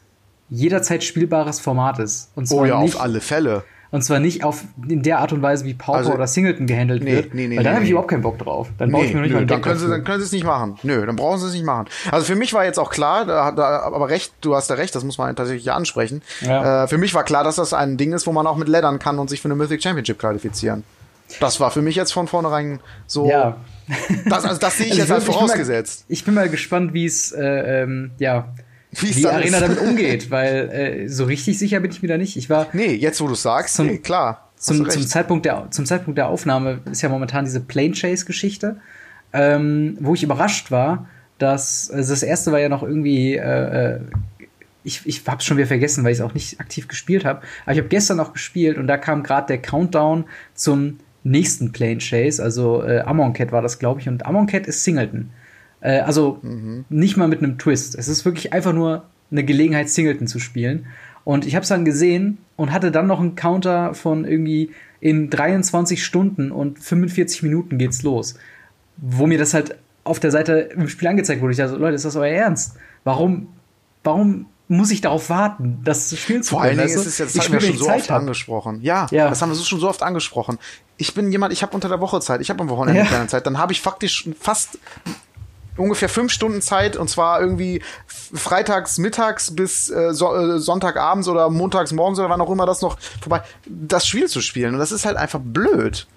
jederzeit spielbares Format ist. Und zwar oh ja, nicht, auf alle Fälle. Und zwar nicht auf in der Art und Weise, wie Pauper also, oder Singleton gehandelt nee, wird. Nee, nee, weil dann nee, habe ich überhaupt keinen Bock drauf. Dann brauche ich mir nicht nö, mal dann können, sie, dann können sie es nicht machen. Nö, dann brauchen sie es nicht machen. Also für mich war jetzt auch klar, da, da, aber recht, du hast da recht, das muss man tatsächlich ansprechen. Ja. Äh, für mich war klar, dass das ein Ding ist, wo man auch mit leddern kann und sich für eine Mythic Championship qualifizieren. Das war für mich jetzt von vornherein so. Ja. Das, also das sehe ich also jetzt halt vorausgesetzt. Ich bin mal, ich bin mal gespannt, wie es, äh, ähm, ja, wie die Arena damit umgeht, weil äh, so richtig sicher bin ich mir da nicht. Ich war. Nee, jetzt wo du sagst, zum, nee, klar. Zum, zum, Zeitpunkt der, zum Zeitpunkt der Aufnahme ist ja momentan diese Plane Chase-Geschichte, ähm, wo ich überrascht war, dass also das erste war ja noch irgendwie, äh, äh ich, ich hab's schon wieder vergessen, weil ich es auch nicht aktiv gespielt habe. Aber ich habe gestern noch gespielt und da kam gerade der Countdown zum nächsten Plane Chase. Also äh, Amonkhet war das, glaube ich. Und Amonkhet ist Singleton. Äh, also mhm. nicht mal mit einem Twist. Es ist wirklich einfach nur eine Gelegenheit, Singleton zu spielen. Und ich habe es dann gesehen und hatte dann noch einen Counter von irgendwie in 23 Stunden und 45 Minuten geht's los. Wo mir das halt auf der Seite im Spiel angezeigt wurde. Ich dachte, Leute, ist das euer Ernst? Warum, warum muss ich darauf warten, das spielen zu können? Vor allen Dingen ist es jetzt, das haben wir schon so Zeit oft hab. angesprochen. Ja, ja, das haben wir schon so oft angesprochen. Ich bin jemand, ich habe unter der Woche Zeit, ich habe am Wochenende ja. keine Zeit. Dann habe ich faktisch fast ungefähr fünf Stunden Zeit und zwar irgendwie freitags mittags bis äh, so, äh, Sonntagabends oder montags morgens oder wann auch immer das noch vorbei, das Spiel zu spielen. Und das ist halt einfach blöd.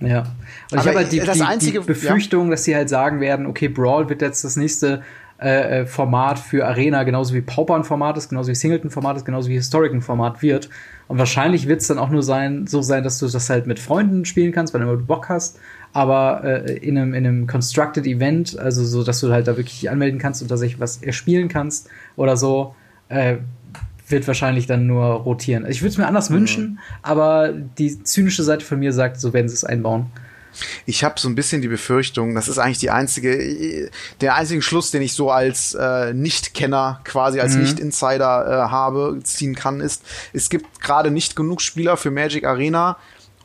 Ja. Und Aber ich habe halt die, die, einzige, die Befürchtung, ja. dass sie halt sagen werden, okay, Brawl wird jetzt das nächste äh, äh Format für Arena, genauso wie Pauper ein Format ist, genauso wie Singleton Format ist, genauso wie Historic ein Format wird. Und wahrscheinlich wird es dann auch nur sein, so sein, dass du das halt mit Freunden spielen kannst, wenn du Bock hast aber äh, in, einem, in einem Constructed Event, also so, dass du halt da wirklich anmelden kannst und tatsächlich was erspielen kannst oder so, äh, wird wahrscheinlich dann nur rotieren. Also ich würde es mir anders mhm. wünschen, aber die zynische Seite von mir sagt, so werden sie es einbauen. Ich habe so ein bisschen die Befürchtung, das ist eigentlich die einzige, der einzige Schluss, den ich so als äh, Nicht-Kenner, quasi als mhm. Nicht-Insider äh, habe, ziehen kann, ist, es gibt gerade nicht genug Spieler für Magic Arena,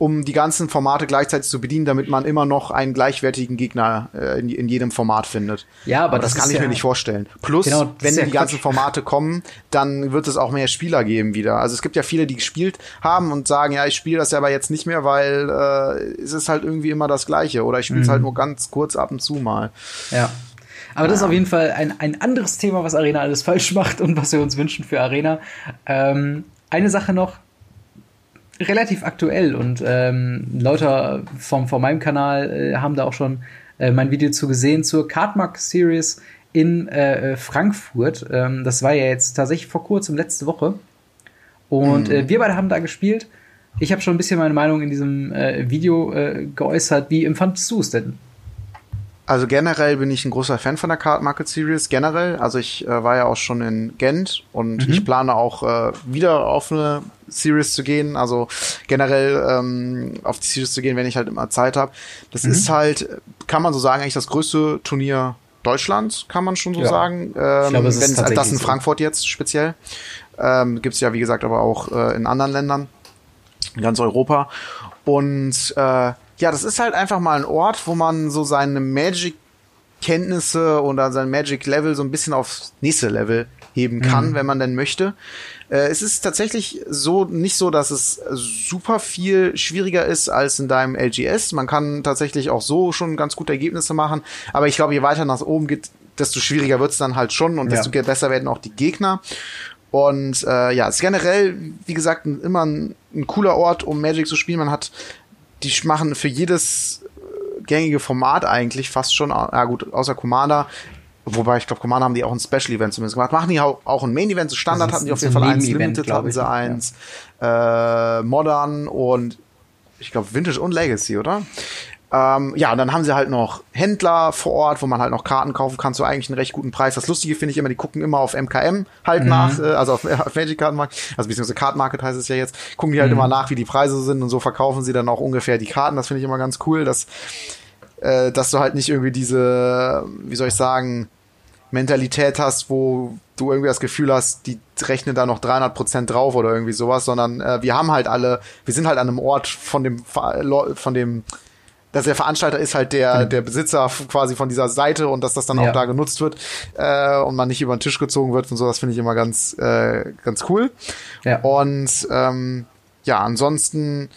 um die ganzen Formate gleichzeitig zu bedienen, damit man immer noch einen gleichwertigen Gegner äh, in, in, jedem Format findet. Ja, aber, aber das, das kann ich ja, mir nicht vorstellen. Plus, genau, wenn ja die ganzen Formate kommen, dann wird es auch mehr Spieler geben wieder. Also es gibt ja viele, die gespielt haben und sagen, ja, ich spiele das ja aber jetzt nicht mehr, weil äh, es ist halt irgendwie immer das Gleiche oder ich spiele es mhm. halt nur ganz kurz ab und zu mal. Ja. Aber das ist auf jeden Fall ein, ein anderes Thema, was Arena alles falsch macht und was wir uns wünschen für Arena. Ähm, eine Sache noch, relativ aktuell und ähm, Leute vom, von meinem Kanal äh, haben da auch schon äh, mein Video zu gesehen zur Cardmark Series in äh, Frankfurt. Ähm, das war ja jetzt tatsächlich vor kurzem, letzte Woche. Und mhm. äh, wir beide haben da gespielt. Ich habe schon ein bisschen meine Meinung in diesem äh, Video äh, geäußert. Wie empfandest du es denn? Also generell bin ich ein großer Fan von der Card Market Series, generell. Also ich äh, war ja auch schon in Gent und mhm. ich plane auch äh, wieder auf eine Series zu gehen. Also generell ähm, auf die Series zu gehen, wenn ich halt immer Zeit habe. Das mhm. ist halt, kann man so sagen, eigentlich das größte Turnier Deutschlands, kann man schon so ja. sagen. Ähm, glaube, es ist wenn das in Frankfurt jetzt speziell. Ähm, Gibt es ja, wie gesagt, aber auch äh, in anderen Ländern, in ganz Europa. Und äh, ja, das ist halt einfach mal ein Ort, wo man so seine Magic-Kenntnisse oder sein Magic-Level so ein bisschen aufs nächste Level heben kann, mhm. wenn man denn möchte. Äh, es ist tatsächlich so nicht so, dass es super viel schwieriger ist als in deinem LGS. Man kann tatsächlich auch so schon ganz gute Ergebnisse machen. Aber ich glaube, je weiter nach oben geht, desto schwieriger wird es dann halt schon und desto ja. besser werden auch die Gegner. Und äh, ja, es ist generell, wie gesagt, immer ein, ein cooler Ort, um Magic zu spielen. Man hat die machen für jedes äh, gängige Format eigentlich fast schon, ja gut, außer Commander, Wobei, ich glaube, Commander haben die auch ein Special Event zumindest gemacht. Machen die auch, auch ein Main Event. So Standard hatten die auf jeden Fall eins, Limited hatten sie eins, ja. äh, Modern und ich glaube Vintage und Legacy, oder? Ähm, ja, und dann haben sie halt noch Händler vor Ort, wo man halt noch Karten kaufen kann zu eigentlich einem recht guten Preis. Das Lustige finde ich immer, die gucken immer auf MKM halt mhm. nach, äh, also auf, auf Magic Kartenmarkt, also beziehungsweise Card Market heißt es ja jetzt, gucken die halt mhm. immer nach, wie die Preise sind und so verkaufen sie dann auch ungefähr die Karten. Das finde ich immer ganz cool, dass, äh, dass du halt nicht irgendwie diese, wie soll ich sagen, Mentalität hast, wo du irgendwie das Gefühl hast, die rechnen da noch 300 Prozent drauf oder irgendwie sowas, sondern äh, wir haben halt alle, wir sind halt an einem Ort von dem, von dem dass der Veranstalter ist halt der, mhm. der Besitzer quasi von dieser Seite und dass das dann ja. auch da genutzt wird äh, und man nicht über den Tisch gezogen wird und so, das finde ich immer ganz, äh, ganz cool. Ja. Und ähm, ja, ansonsten,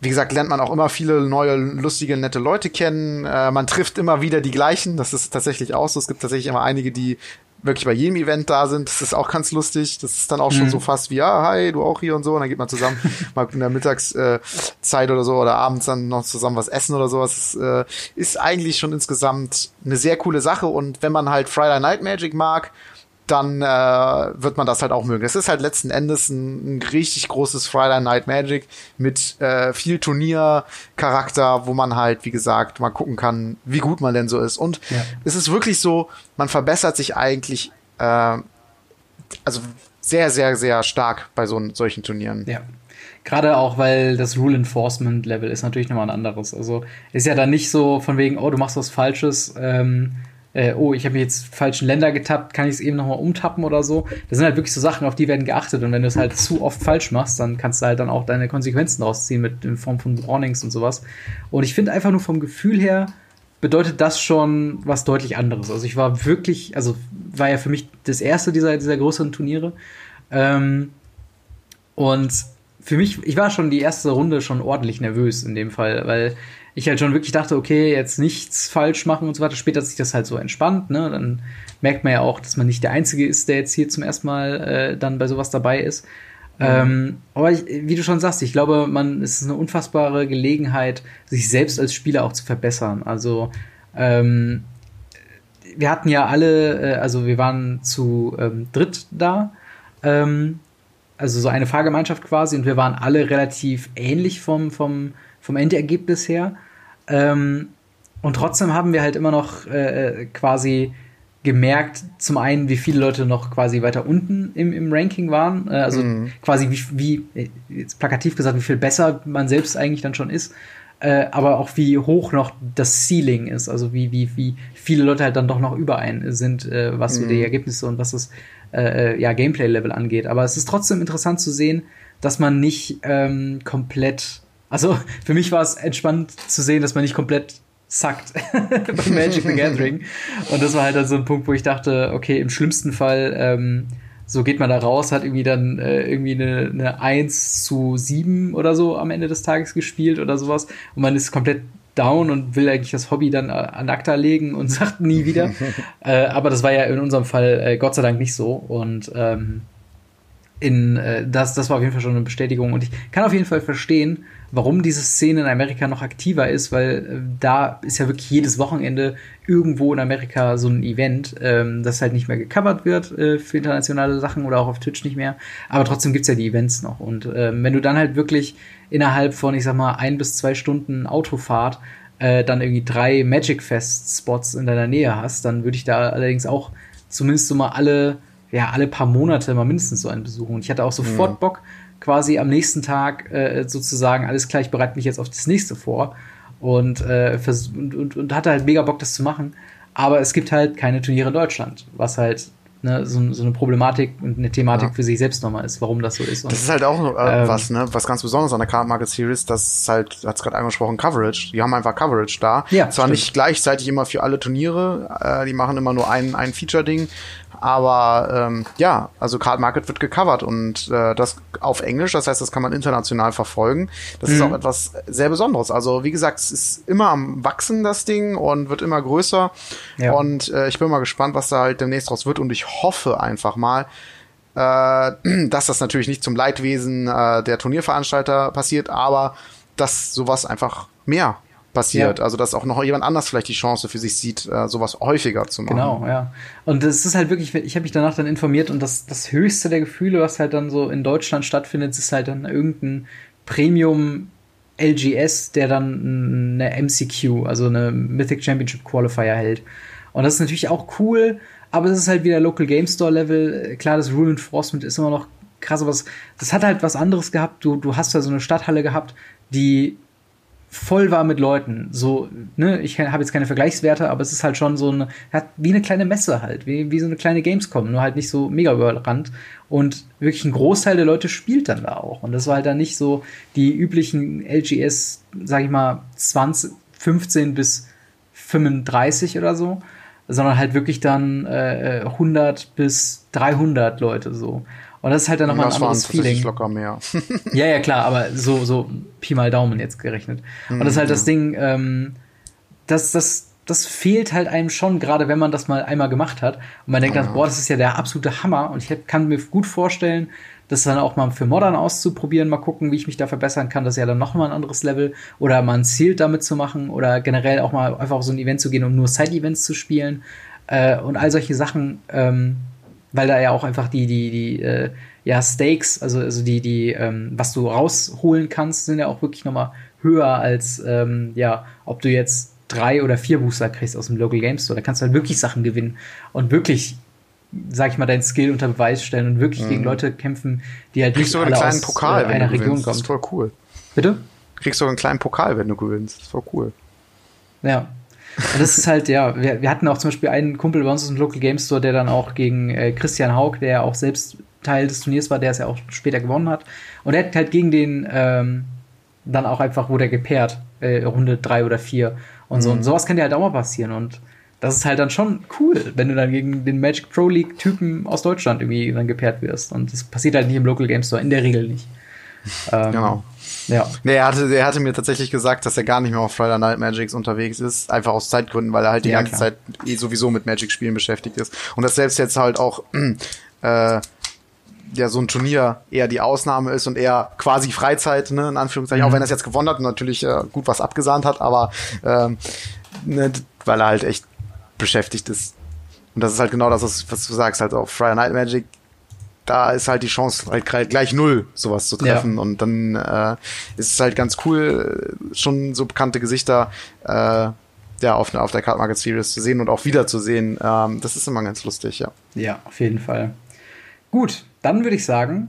wie gesagt, lernt man auch immer viele neue, lustige, nette Leute kennen. Äh, man trifft immer wieder die gleichen. Das ist tatsächlich auch so. Es gibt tatsächlich immer einige, die wirklich bei jedem Event da sind. Das ist auch ganz lustig. Das ist dann auch mhm. schon so fast wie, ja, hi, du auch hier und so. Und dann geht man zusammen mal in der Mittagszeit oder so oder abends dann noch zusammen was essen oder sowas. Das äh, ist eigentlich schon insgesamt eine sehr coole Sache. Und wenn man halt Friday Night Magic mag, dann äh, wird man das halt auch mögen. Es ist halt letzten Endes ein, ein richtig großes Friday Night Magic mit äh, viel Turniercharakter, wo man halt, wie gesagt, mal gucken kann, wie gut man denn so ist. Und ja. es ist wirklich so, man verbessert sich eigentlich, äh, also sehr, sehr, sehr stark bei so solchen Turnieren. Ja. Gerade auch, weil das Rule Enforcement Level ist natürlich nochmal ein anderes. Also ist ja dann nicht so von wegen, oh, du machst was Falsches, ähm, äh, oh, ich habe jetzt falschen Länder getappt, kann ich es eben nochmal umtappen oder so. Das sind halt wirklich so Sachen, auf die werden geachtet. Und wenn du es halt zu oft falsch machst, dann kannst du halt dann auch deine Konsequenzen rausziehen mit in Form von Warnings und sowas. Und ich finde einfach nur vom Gefühl her, bedeutet das schon was deutlich anderes. Also ich war wirklich, also war ja für mich das erste dieser, dieser größeren Turniere. Ähm, und für mich, ich war schon die erste Runde schon ordentlich nervös in dem Fall, weil ich halt schon wirklich dachte, okay, jetzt nichts falsch machen und so weiter. Später hat sich das halt so entspannt, ne? Dann merkt man ja auch, dass man nicht der Einzige ist, der jetzt hier zum ersten Mal äh, dann bei sowas dabei ist. Mhm. Ähm, aber ich, wie du schon sagst, ich glaube, man, es ist eine unfassbare Gelegenheit, sich selbst als Spieler auch zu verbessern. Also ähm, wir hatten ja alle, äh, also wir waren zu ähm, dritt da, ähm, also so eine Fahrgemeinschaft quasi, und wir waren alle relativ ähnlich vom, vom, vom Endergebnis her. Ähm, und trotzdem haben wir halt immer noch äh, quasi gemerkt, zum einen, wie viele Leute noch quasi weiter unten im, im Ranking waren. Äh, also mhm. quasi wie, wie, jetzt plakativ gesagt, wie viel besser man selbst eigentlich dann schon ist. Äh, aber auch wie hoch noch das Ceiling ist, also wie, wie, wie viele Leute halt dann doch noch über einen sind, äh, was mhm. so die Ergebnisse und was das äh, äh, ja, Gameplay-Level angeht. Aber es ist trotzdem interessant zu sehen, dass man nicht ähm, komplett Also für mich war es entspannt zu sehen, dass man nicht komplett suckt bei Magic the Gathering. Und das war halt dann so ein Punkt, wo ich dachte, okay, im schlimmsten Fall ähm, so geht man da raus, hat irgendwie dann äh, irgendwie eine, eine 1 zu 7 oder so am Ende des Tages gespielt oder sowas. Und man ist komplett down und will eigentlich das Hobby dann an ACTA legen und sagt nie wieder. äh, aber das war ja in unserem Fall äh, Gott sei Dank nicht so. Und ähm, in, äh, das, das war auf jeden Fall schon eine Bestätigung. Und ich kann auf jeden Fall verstehen, warum diese Szene in Amerika noch aktiver ist, weil äh, da ist ja wirklich jedes Wochenende irgendwo in Amerika so ein Event, ähm, das halt nicht mehr gecovert wird äh, für internationale Sachen oder auch auf Twitch nicht mehr. Aber trotzdem gibt's ja die Events noch. Und ähm, wenn du dann halt wirklich innerhalb von, ich sag mal, ein bis zwei Stunden Autofahrt äh, dann irgendwie drei Magic Fest Spots in deiner Nähe hast, dann würde ich da allerdings auch zumindest so mal alle ja, alle paar Monate mal mindestens so einen besuchen. Und ich hatte auch sofort mhm. Bock, quasi am nächsten Tag äh, sozusagen, alles klar, ich bereite mich jetzt auf das nächste vor. Und, äh, und, und, und hatte halt mega Bock, das zu machen. Aber es gibt halt keine Turniere in Deutschland, was halt ne, so, so eine Problematik und eine Thematik ja. für sich selbst nochmal ist, warum das so ist. Und, das ist halt auch äh, ähm, was, ne, was ganz Besonderes an der Card Market Series, das ist halt, hat's gerade angesprochen, Coverage. Die haben einfach Coverage da. Ja, Zwar stimmt. nicht gleichzeitig immer für alle Turniere, äh, die machen immer nur ein, ein Feature-Ding, aber ähm, ja, also Card Market wird gecovert und äh, das auf Englisch, das heißt, das kann man international verfolgen. Das mhm. ist auch etwas sehr Besonderes. Also wie gesagt, es ist immer am Wachsen, das Ding, und wird immer größer. Ja. Und äh, ich bin mal gespannt, was da halt demnächst draus wird. Und ich hoffe einfach mal, äh, dass das natürlich nicht zum Leidwesen äh, der Turnierveranstalter passiert, aber dass sowas einfach mehr passiert. Ja. Also dass auch noch jemand anders vielleicht die Chance für sich sieht, äh, sowas häufiger zu machen. Genau, ja. Und das ist halt wirklich, ich habe mich danach dann informiert und das, das höchste der Gefühle, was halt dann so in Deutschland stattfindet, ist halt dann irgendein Premium LGS, der dann eine MCQ, also eine Mythic Championship Qualifier hält. Und das ist natürlich auch cool, aber es ist halt wieder Local Game Store Level. Klar, das Rule Enforcement ist immer noch krass, aber das hat halt was anderes gehabt. Du, du hast da so eine Stadthalle gehabt, die voll war mit Leuten. So, ne, ich habe jetzt keine Vergleichswerte, aber es ist halt schon so eine, hat wie eine kleine Messe halt, wie, wie so eine kleine Gamescom, nur halt nicht so mega überrannt. Und wirklich ein Großteil der Leute spielt dann da auch. Und das war halt dann nicht so die üblichen LGS, sag ich mal, 20, 15 bis 35 oder so, sondern halt wirklich dann äh, 100 bis 300 Leute so. Und das ist halt dann nochmal ein anderes Feeling. locker mehr. ja, ja, klar, aber so, so Pi mal Daumen jetzt gerechnet. Und das ist halt das mhm. Ding, ähm, das, das, das fehlt halt einem schon, gerade wenn man das mal einmal gemacht hat. Und man denkt ja. dann, boah, das ist ja der absolute Hammer. Und ich kann mir gut vorstellen, das dann auch mal für Modern auszuprobieren, mal gucken, wie ich mich da verbessern kann. Das ist ja dann nochmal ein anderes Level. Oder mal ein Ziel damit zu machen. Oder generell auch mal einfach auf so ein Event zu gehen, um nur Side-Events zu spielen. Äh, und all solche Sachen. Ähm, weil da ja auch einfach die, die, die, äh, ja, Stakes, also, also die, die, ähm, was du rausholen kannst, sind ja auch wirklich nochmal höher als, ähm, ja, ob du jetzt drei oder vier Booster kriegst aus dem Local Game Store. Da kannst du halt wirklich Sachen gewinnen und wirklich, sag ich mal, deinen Skill unter Beweis stellen und wirklich mhm. gegen Leute kämpfen, die halt Kriegst nicht alle einen aus Pokal, äh, einer Region kommen. Das ist voll cool. Bitte? Kriegst du einen kleinen Pokal, wenn du gewinnst. Das ist voll cool. Ja, das ist halt, ja, wir, wir hatten auch zum Beispiel einen Kumpel bei uns aus dem Local Game Store, der dann auch gegen äh, Christian Haug, der ja auch selbst Teil des Turniers war, der es ja auch später gewonnen hat. Und er hat halt gegen den ähm, dann auch einfach, wurde er gepaart, äh, Runde drei oder vier und so. Mhm. Und sowas kann dir halt auch mal passieren. Und das ist halt dann schon cool, wenn du dann gegen den Magic Pro League Typen aus Deutschland irgendwie dann gepaart wirst. Und das passiert halt nicht im Local Game Store, in der Regel nicht. Ähm, genau. Ja. Nee, er hatte, er hatte mir tatsächlich gesagt, dass er gar nicht mehr auf Friday Night Magics unterwegs ist, einfach aus Zeitgründen, weil er halt die ja, ganze klar. Zeit eh sowieso mit Magic-Spielen beschäftigt ist. Und dass selbst jetzt halt auch äh, ja so ein Turnier eher die Ausnahme ist und eher quasi Freizeit, ne, in Anführungszeichen, mhm. auch wenn er es jetzt gewonnen hat und natürlich äh, gut was abgesahnt hat, aber ähm, ne, weil er halt echt beschäftigt ist. Und das ist halt genau das, was du sagst, halt auf Friday Night Magic da ist halt die Chance halt gleich null, sowas zu treffen. Ja. Und dann äh, ist es halt ganz cool, schon so bekannte Gesichter äh, ja, auf, auf der Card Market Series zu sehen und auch wiederzusehen. Ähm, das ist immer ganz lustig, ja. Ja, auf jeden Fall. Gut, dann würde ich sagen,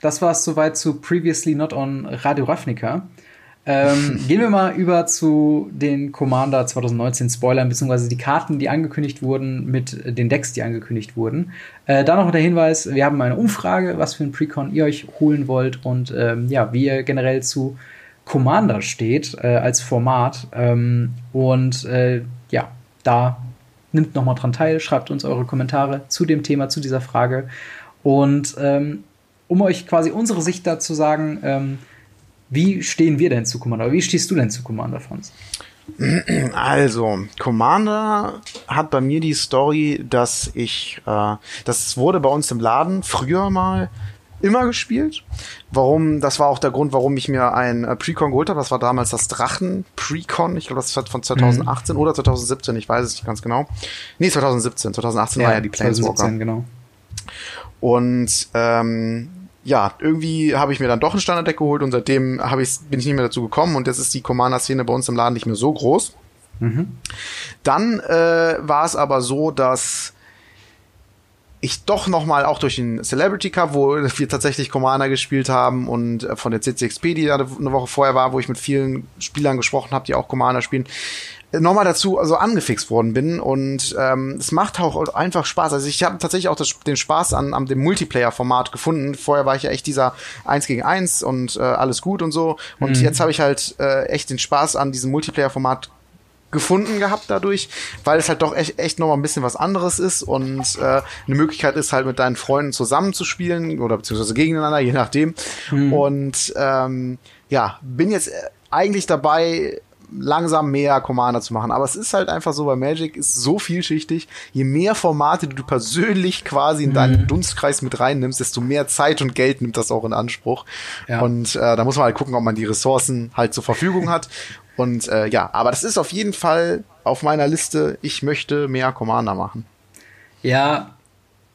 das war es soweit zu Previously Not on Radio Ravnica. Ähm, gehen wir mal über zu den Commander 2019 Spoilern, beziehungsweise die Karten, die angekündigt wurden, mit den Decks, die angekündigt wurden. Äh, da noch der Hinweis, wir haben eine Umfrage, was für ein Precon ihr euch holen wollt und ähm, ja, wie ihr generell zu Commander steht äh, als Format. Ähm, und äh, ja, da nimmt nochmal dran teil, schreibt uns eure Kommentare zu dem Thema, zu dieser Frage. Und ähm, um euch quasi unsere Sicht dazu sagen, ähm, wie stehen wir denn zu Commander? Wie stehst du denn zu Commander, Franz? Also, Commander hat bei mir die Story, dass ich, äh, das wurde bei uns im Laden früher mal immer gespielt. Warum? Das war auch der Grund, warum ich mir ein äh, Precon geholt habe. Das war damals das Drachen Precon. Ich glaube, das war von 2018 mhm. oder 2017. Ich weiß es nicht ganz genau. Nee, 2017. 2018 ja, war ja die Planeswalker. 2017, genau. Und ähm, ja, irgendwie habe ich mir dann doch ein Standarddeck geholt und seitdem hab ich, bin ich nicht mehr dazu gekommen und jetzt ist die Commander-Szene bei uns im Laden nicht mehr so groß. Mhm. Dann äh, war es aber so, dass ich doch noch mal auch durch den Celebrity Cup, wo wir tatsächlich Commander gespielt haben und äh, von der CCXP, die da eine Woche vorher war, wo ich mit vielen Spielern gesprochen habe, die auch Commander spielen, nochmal dazu also angefixt worden bin und ähm, es macht auch einfach Spaß. Also ich habe tatsächlich auch das, den Spaß an, an dem Multiplayer-Format gefunden. Vorher war ich ja echt dieser Eins gegen Eins und äh, alles gut und so. Und mhm. jetzt habe ich halt äh, echt den Spaß an diesem Multiplayer-Format gefunden gehabt dadurch, weil es halt doch echt, echt noch mal ein bisschen was anderes ist und äh, eine Möglichkeit ist halt mit deinen Freunden zusammenzuspielen oder beziehungsweise gegeneinander, je nachdem. Mhm. Und ähm, ja, bin jetzt eigentlich dabei, langsam mehr Commander zu machen. Aber es ist halt einfach so, bei Magic ist so vielschichtig. Je mehr Formate du persönlich quasi in deinen mhm. Dunstkreis mit reinnimmst, desto mehr Zeit und Geld nimmt das auch in Anspruch. Ja. Und äh, da muss man halt gucken, ob man die Ressourcen halt zur Verfügung hat. Und äh, ja, aber das ist auf jeden Fall auf meiner Liste. Ich möchte mehr Commander machen. Ja,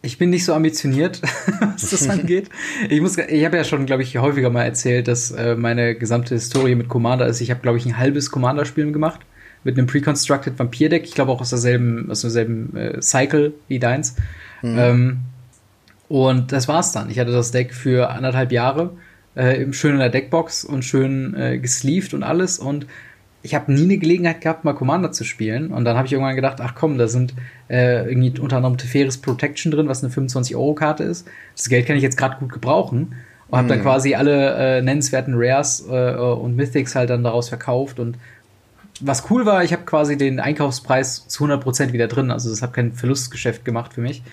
ich bin nicht so ambitioniert, was das angeht. Ich muss, ich habe ja schon, glaube ich, häufiger mal erzählt, dass äh, meine gesamte Historie mit Commander ist. Ich habe, glaube ich, ein halbes Commander-Spiel gemacht mit einem Pre-Constructed Vampir-Deck. Ich glaube auch aus derselben, aus derselben äh, Cycle wie deins. Mhm. Ähm, und das war's dann. Ich hatte das Deck für anderthalb Jahre äh, schön in der Deckbox und schön äh, gesleeved und alles und ich habe nie eine Gelegenheit gehabt, mal Commander zu spielen. Und dann habe ich irgendwann gedacht, ach komm, da sind äh, irgendwie unter anderem Teferis Protection drin, was eine 25-Euro-Karte ist. Das Geld kann ich jetzt gerade gut gebrauchen. Und habe dann mhm. quasi alle äh, nennenswerten Rares äh, und Mythics halt dann daraus verkauft. Und was cool war, ich habe quasi den Einkaufspreis zu 100% wieder drin. Also das habe kein Verlustgeschäft gemacht für mich.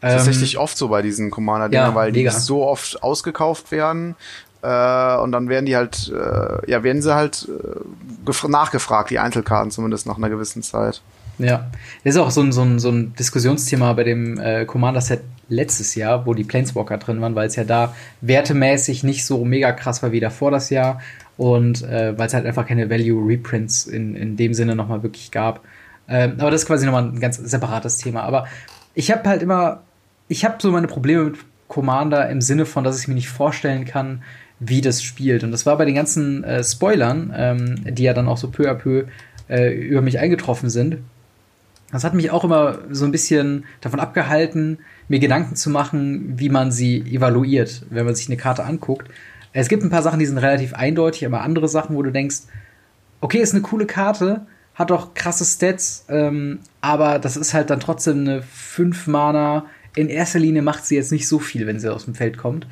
Das ist tatsächlich oft so bei diesen Commander-Dingern, ja, weil die so oft ausgekauft werden äh, und dann werden die halt, äh, ja, werden sie halt äh, nachgefragt, die Einzelkarten zumindest nach einer gewissen Zeit. Ja, das ist auch so ein, so ein, so ein Diskussionsthema bei dem äh, Commander-Set letztes Jahr, wo die Planeswalker drin waren, weil es ja da wertemäßig nicht so mega krass war wie davor das Jahr und äh, weil es halt einfach keine Value-Reprints in, in dem Sinne nochmal wirklich gab. Ähm, aber das ist quasi nochmal ein ganz separates Thema. Aber ich habe halt immer, ich habe so meine Probleme mit Commander im Sinne von, dass ich mir nicht vorstellen kann, wie das spielt. Und das war bei den ganzen äh, Spoilern, ähm, die ja dann auch so peu à peu äh, über mich eingetroffen sind. Das hat mich auch immer so ein bisschen davon abgehalten, mir Gedanken zu machen, wie man sie evaluiert, wenn man sich eine Karte anguckt. Es gibt ein paar Sachen, die sind relativ eindeutig, aber andere Sachen, wo du denkst, okay, ist eine coole Karte, hat auch krasse Stats, ähm, aber das ist halt dann trotzdem eine 5 Mana. In erster Linie macht sie jetzt nicht so viel, wenn sie aus dem Feld kommt.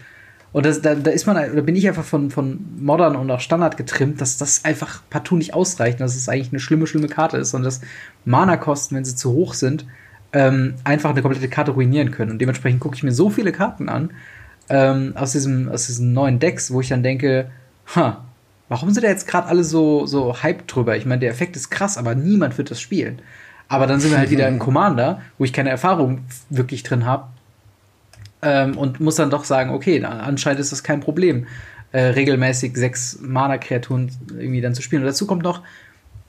Und das, da, da ist man, da bin ich einfach von, von Modern und auch Standard getrimmt, dass das einfach partout nicht ausreicht, dass es eigentlich eine schlimme, schlimme Karte ist und dass Mana-Kosten, wenn sie zu hoch sind, ähm, einfach eine komplette Karte ruinieren können. Und dementsprechend gucke ich mir so viele Karten an ähm, aus, diesem, aus diesen neuen Decks, wo ich dann denke, ha, warum sind da jetzt gerade alle so, so hyped drüber? Ich meine, der Effekt ist krass, aber niemand wird das spielen. Aber dann sind wir halt wieder im Commander, wo ich keine Erfahrung wirklich drin habe ähm, und muss dann doch sagen, okay, anscheinend ist das kein Problem, äh, regelmäßig sechs Mana-Kreaturen irgendwie dann zu spielen. Und dazu kommt noch,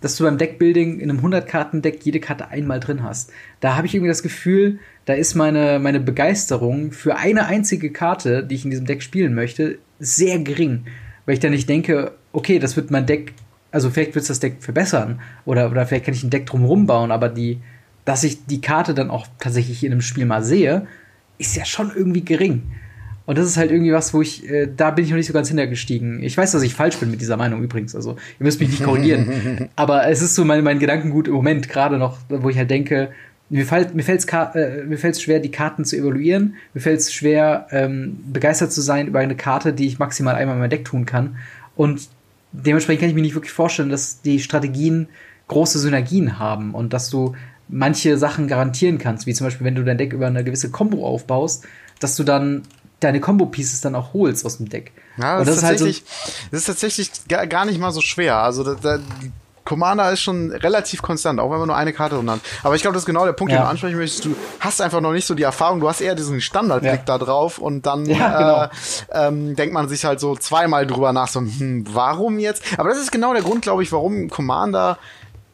dass du beim Deckbuilding in einem 100-Karten-Deck jede Karte einmal drin hast. Da habe ich irgendwie das Gefühl, da ist meine, meine Begeisterung für eine einzige Karte, die ich in diesem Deck spielen möchte, sehr gering. Weil ich dann nicht denke, okay, das wird mein Deck, also vielleicht wird es das Deck verbessern oder, oder vielleicht kann ich ein Deck drumherum bauen, aber die, dass ich die Karte dann auch tatsächlich in einem Spiel mal sehe, ist ja schon irgendwie gering. Und das ist halt irgendwie was, wo ich, äh, da bin ich noch nicht so ganz hintergestiegen. Ich weiß, dass ich falsch bin mit dieser Meinung übrigens. Also, ihr müsst mich nicht korrigieren. Aber es ist so mein, mein Gedankengut im Moment gerade noch, wo ich halt denke, mir fällt mir fällt's äh, mir fällt's schwer die Karten zu evaluieren mir fällt es schwer ähm, begeistert zu sein über eine Karte die ich maximal einmal in mein Deck tun kann und dementsprechend kann ich mir nicht wirklich vorstellen, dass die Strategien große Synergien haben und dass du manche Sachen garantieren kannst, wie zum Beispiel, wenn du dein Deck über eine gewisse Combo aufbaust, dass du dann deine Combo-Pieces dann auch holst aus dem Deck. Ja, das, das, ist, tatsächlich, halt so das ist tatsächlich gar nicht mal so schwer. Also da, da, Commander ist schon relativ konstant, auch wenn man nur eine Karte drin hat. Aber ich glaube, das ist genau der Punkt, ja. den du ansprechen möchtest. Du hast einfach noch nicht so die Erfahrung, du hast eher diesen Standardblick ja. da drauf und dann ja, äh, genau. ähm, denkt man sich halt so zweimal drüber nach, so, hm, warum jetzt? Aber das ist genau der Grund, glaube ich, warum Commander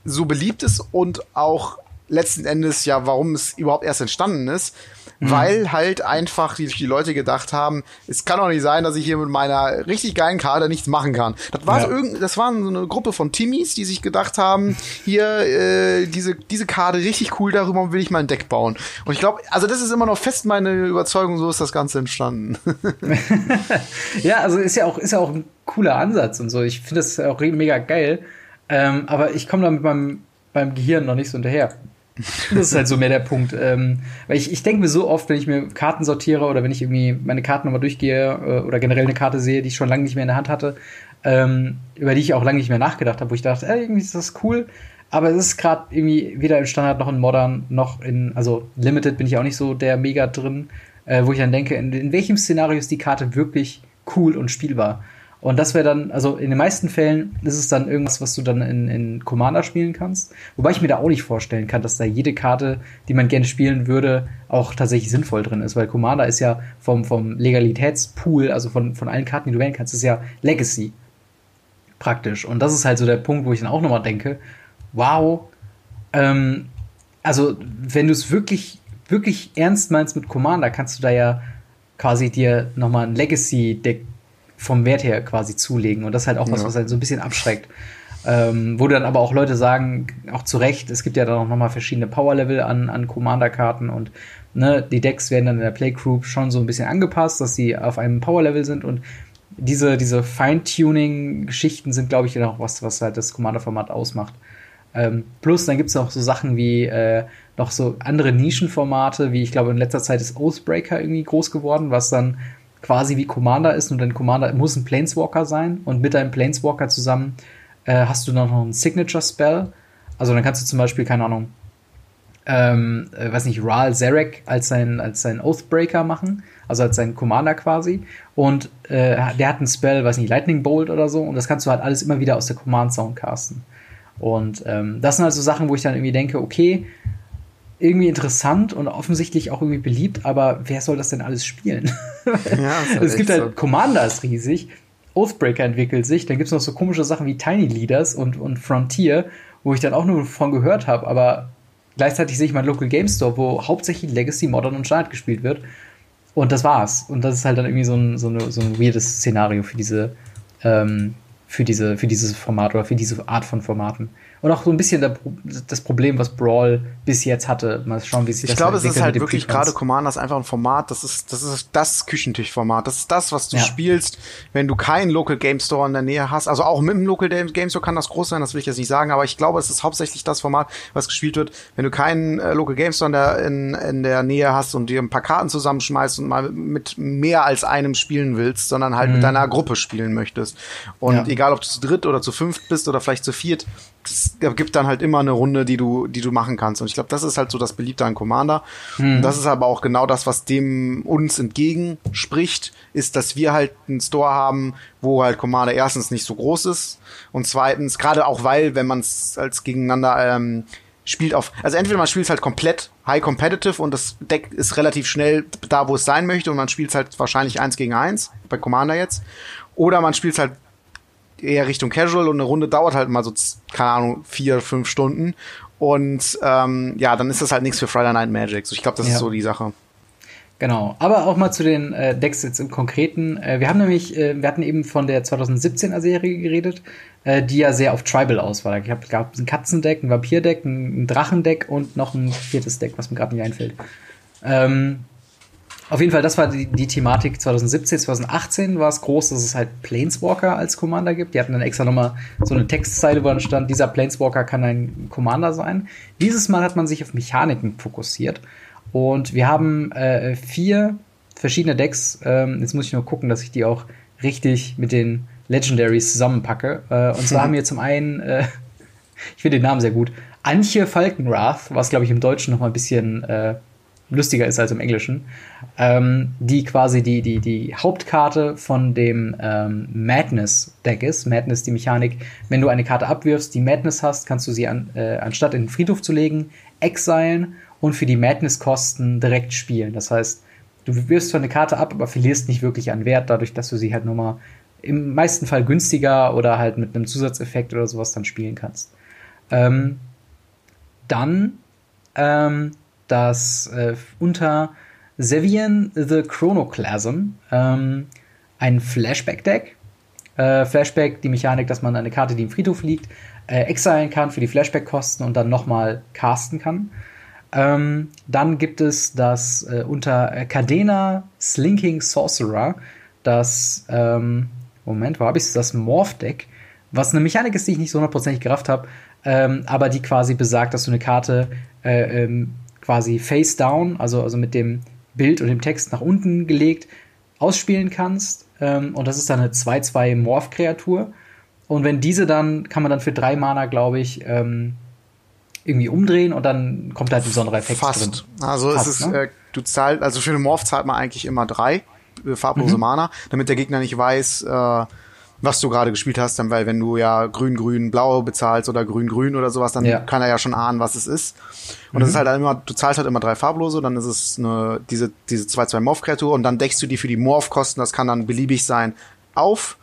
so beliebt ist und auch letzten Endes ja, warum es überhaupt erst entstanden ist mhm. weil halt einfach die, die, Leute gedacht haben, es kann doch nicht sein, dass ich hier mit meiner richtig geilen Karte nichts machen kann. Das war ja. so irgend, das waren so eine Gruppe von Timmies, die sich gedacht haben, hier äh, diese diese Karte richtig cool, darüber will ich mal ein Deck bauen. Und ich glaube, also das ist immer noch fest meine Überzeugung, so ist das Ganze entstanden. ja, also ist ja auch ist ja auch ein cooler Ansatz und so. Ich finde das auch mega geil. Ähm, aber ich komme da mit meinem beim Gehirn noch nicht so hinterher. Das ist halt so mehr der Punkt. Ähm, weil ich, ich denke mir so oft, wenn ich mir Karten sortiere oder wenn ich irgendwie meine Karten nochmal durchgehe äh, oder generell eine Karte sehe, die ich schon lange nicht mehr in der Hand hatte, ähm, über die ich auch lange nicht mehr nachgedacht habe, wo ich dachte, äh, irgendwie ist das cool. Aber es ist gerade irgendwie weder im Standard noch in Modern noch in, also Limited bin ich auch nicht so der Mega drin, äh, wo ich dann denke, in, in welchem Szenario ist die Karte wirklich cool und spielbar? Und das wäre dann, also in den meisten Fällen ist es dann irgendwas, was du dann in, in Commander spielen kannst. Wobei ich mir da auch nicht vorstellen kann, dass da jede Karte, die man gerne spielen würde, auch tatsächlich sinnvoll drin ist. Weil Commander ist ja vom, vom Legalitätspool, also von, von allen Karten, die du wählen kannst, ist ja Legacy. Praktisch. Und das ist halt so der Punkt, wo ich dann auch nochmal denke, wow, ähm, also wenn du es wirklich, wirklich ernst meinst mit Commander, kannst du da ja quasi dir nochmal ein Legacy-Deck vom Wert her quasi zulegen. Und das ist halt auch was, ja. was halt so ein bisschen abschreckt. Ähm, wo dann aber auch Leute sagen, auch zu Recht, es gibt ja dann auch nochmal verschiedene Power-Level an, an Commander-Karten und ne, die Decks werden dann in der Playgroup schon so ein bisschen angepasst, dass sie auf einem Power-Level sind und diese, diese Feintuning-Geschichten sind, glaube ich, dann auch was, was halt das Commander-Format ausmacht. Ähm, plus, dann gibt es auch so Sachen wie äh, noch so andere Nischenformate, wie ich glaube, in letzter Zeit ist Oathbreaker irgendwie groß geworden, was dann quasi wie Commander ist und dein Commander muss ein Planeswalker sein und mit deinem Planeswalker zusammen äh, hast du dann noch einen Signature Spell. Also dann kannst du zum Beispiel, keine Ahnung, ähm, äh, weiß nicht, Ral Zarek als sein, als sein Oathbreaker machen, also als sein Commander quasi. Und äh, der hat einen Spell, weiß nicht, Lightning Bolt oder so, und das kannst du halt alles immer wieder aus der Command Zone casten. Und ähm, das sind halt so Sachen, wo ich dann irgendwie denke, okay, irgendwie interessant und offensichtlich auch irgendwie beliebt, aber wer soll das denn alles spielen? Ja, halt es gibt halt so. Commander ist riesig, Oathbreaker entwickelt sich, dann gibt es noch so komische Sachen wie Tiny Leaders und, und Frontier, wo ich dann auch nur von gehört habe, aber gleichzeitig sehe ich meinen Local Game Store, wo hauptsächlich Legacy, Modern und Standard gespielt wird. Und das war's. Und das ist halt dann irgendwie so ein, so, eine, so ein weirdes Szenario für diese, ähm, für diese, für dieses Format oder für diese Art von Formaten. Und auch so ein bisschen der, das Problem, was Brawl bis jetzt hatte. Mal schauen, wie sich ich das Ich glaube, es ist halt wirklich gerade Commander ist einfach ein Format, das ist, das ist das Küchentischformat. Das ist das, was du ja. spielst, wenn du keinen Local Game Store in der Nähe hast. Also auch mit dem Local Game Store kann das groß sein, das will ich jetzt nicht sagen, aber ich glaube, es ist hauptsächlich das Format, was gespielt wird, wenn du keinen äh, Local Game Store in der, in, in der Nähe hast und dir ein paar Karten zusammenschmeißt und mal mit mehr als einem spielen willst, sondern halt mhm. mit deiner Gruppe spielen möchtest. Und ja. egal, ob du zu dritt oder zu fünft bist oder vielleicht zu viert, es gibt dann halt immer eine Runde, die du, die du machen kannst. Und ich glaube, das ist halt so das Beliebte an Commander. Mhm. Und das ist aber auch genau das, was dem uns entgegenspricht, ist, dass wir halt einen Store haben, wo halt Commander erstens nicht so groß ist und zweitens, gerade auch weil, wenn man es als gegeneinander ähm, spielt auf, also entweder man spielt halt komplett high competitive und das Deck ist relativ schnell da, wo es sein möchte und man spielt halt wahrscheinlich eins gegen eins, bei Commander jetzt. Oder man spielt halt eher Richtung Casual und eine Runde dauert halt mal so, keine Ahnung, vier, fünf Stunden. Und ähm, ja, dann ist das halt nichts für Friday Night Magic. So, ich glaube, das ja. ist so die Sache. Genau, aber auch mal zu den äh, Decks jetzt im Konkreten. Äh, wir haben nämlich, äh, wir hatten eben von der 2017er Serie geredet, äh, die ja sehr auf Tribal aus war. Ich habe gab ein Katzendeck, ein Vampirdeck, ein, ein Drachendeck und noch ein viertes Deck, was mir gerade nicht einfällt. Ähm, auf jeden Fall, das war die, die, Thematik 2017, 2018 war es groß, dass es halt Planeswalker als Commander gibt. Die hatten dann extra nochmal so eine Textzeile, wo dann stand, dieser Planeswalker kann ein Commander sein. Dieses Mal hat man sich auf Mechaniken fokussiert. Und wir haben äh, vier verschiedene Decks. Ähm, jetzt muss ich nur gucken, dass ich die auch richtig mit den Legendaries zusammenpacke. Äh, und zwar haben wir zum einen, äh, ich finde den Namen sehr gut, Antje Falkenrath, was glaube ich im Deutschen noch mal ein bisschen äh, lustiger ist als im Englischen, ähm, die quasi die, die, die Hauptkarte von dem ähm, Madness-Deck ist. Madness, die Mechanik, wenn du eine Karte abwirfst, die Madness hast, kannst du sie an, äh, anstatt in den Friedhof zu legen, exilen und für die Madness-Kosten direkt spielen. Das heißt, du wirfst zwar eine Karte ab, aber verlierst nicht wirklich an Wert, dadurch, dass du sie halt nur mal im meisten Fall günstiger oder halt mit einem Zusatzeffekt oder sowas dann spielen kannst. Ähm, dann ähm, dass äh, unter Sevian the Chronoclasm ähm, ein Flashback-Deck. Äh, Flashback, die Mechanik, dass man eine Karte, die im Friedhof liegt, äh, exilen kann für die Flashback-Kosten und dann nochmal casten kann. Ähm, dann gibt es das äh, unter Cadena Slinking Sorcerer, das, ähm, Moment, wo habe ich? Das Morph-Deck, was eine Mechanik ist, die ich nicht so hundertprozentig gerafft habe, ähm, aber die quasi besagt, dass du eine Karte äh, ähm, quasi face down, also, also mit dem Bild und dem Text nach unten gelegt, ausspielen kannst. Ähm, und das ist dann eine 2-2 Morph-Kreatur. Und wenn diese dann, kann man dann für drei Mana, glaube ich, ähm, irgendwie umdrehen und dann kommt halt ein besonderer Effekt Fast. drin. Also Fast, es ist, ne? äh, du zahlst, also für eine Morph zahlt man eigentlich immer drei äh, farblose mhm. Mana, damit der Gegner nicht weiß, äh, was du gerade gespielt hast, dann, weil wenn du ja grün, grün, blau bezahlst oder grün, grün oder sowas, dann ja. kann er ja schon ahnen, was es ist. Und mhm. das ist halt immer, du zahlst halt immer drei farblose, dann ist es eine, diese, diese 2-2 Morph-Kreatur und dann deckst du die für die Morph-Kosten, das kann dann beliebig sein, auf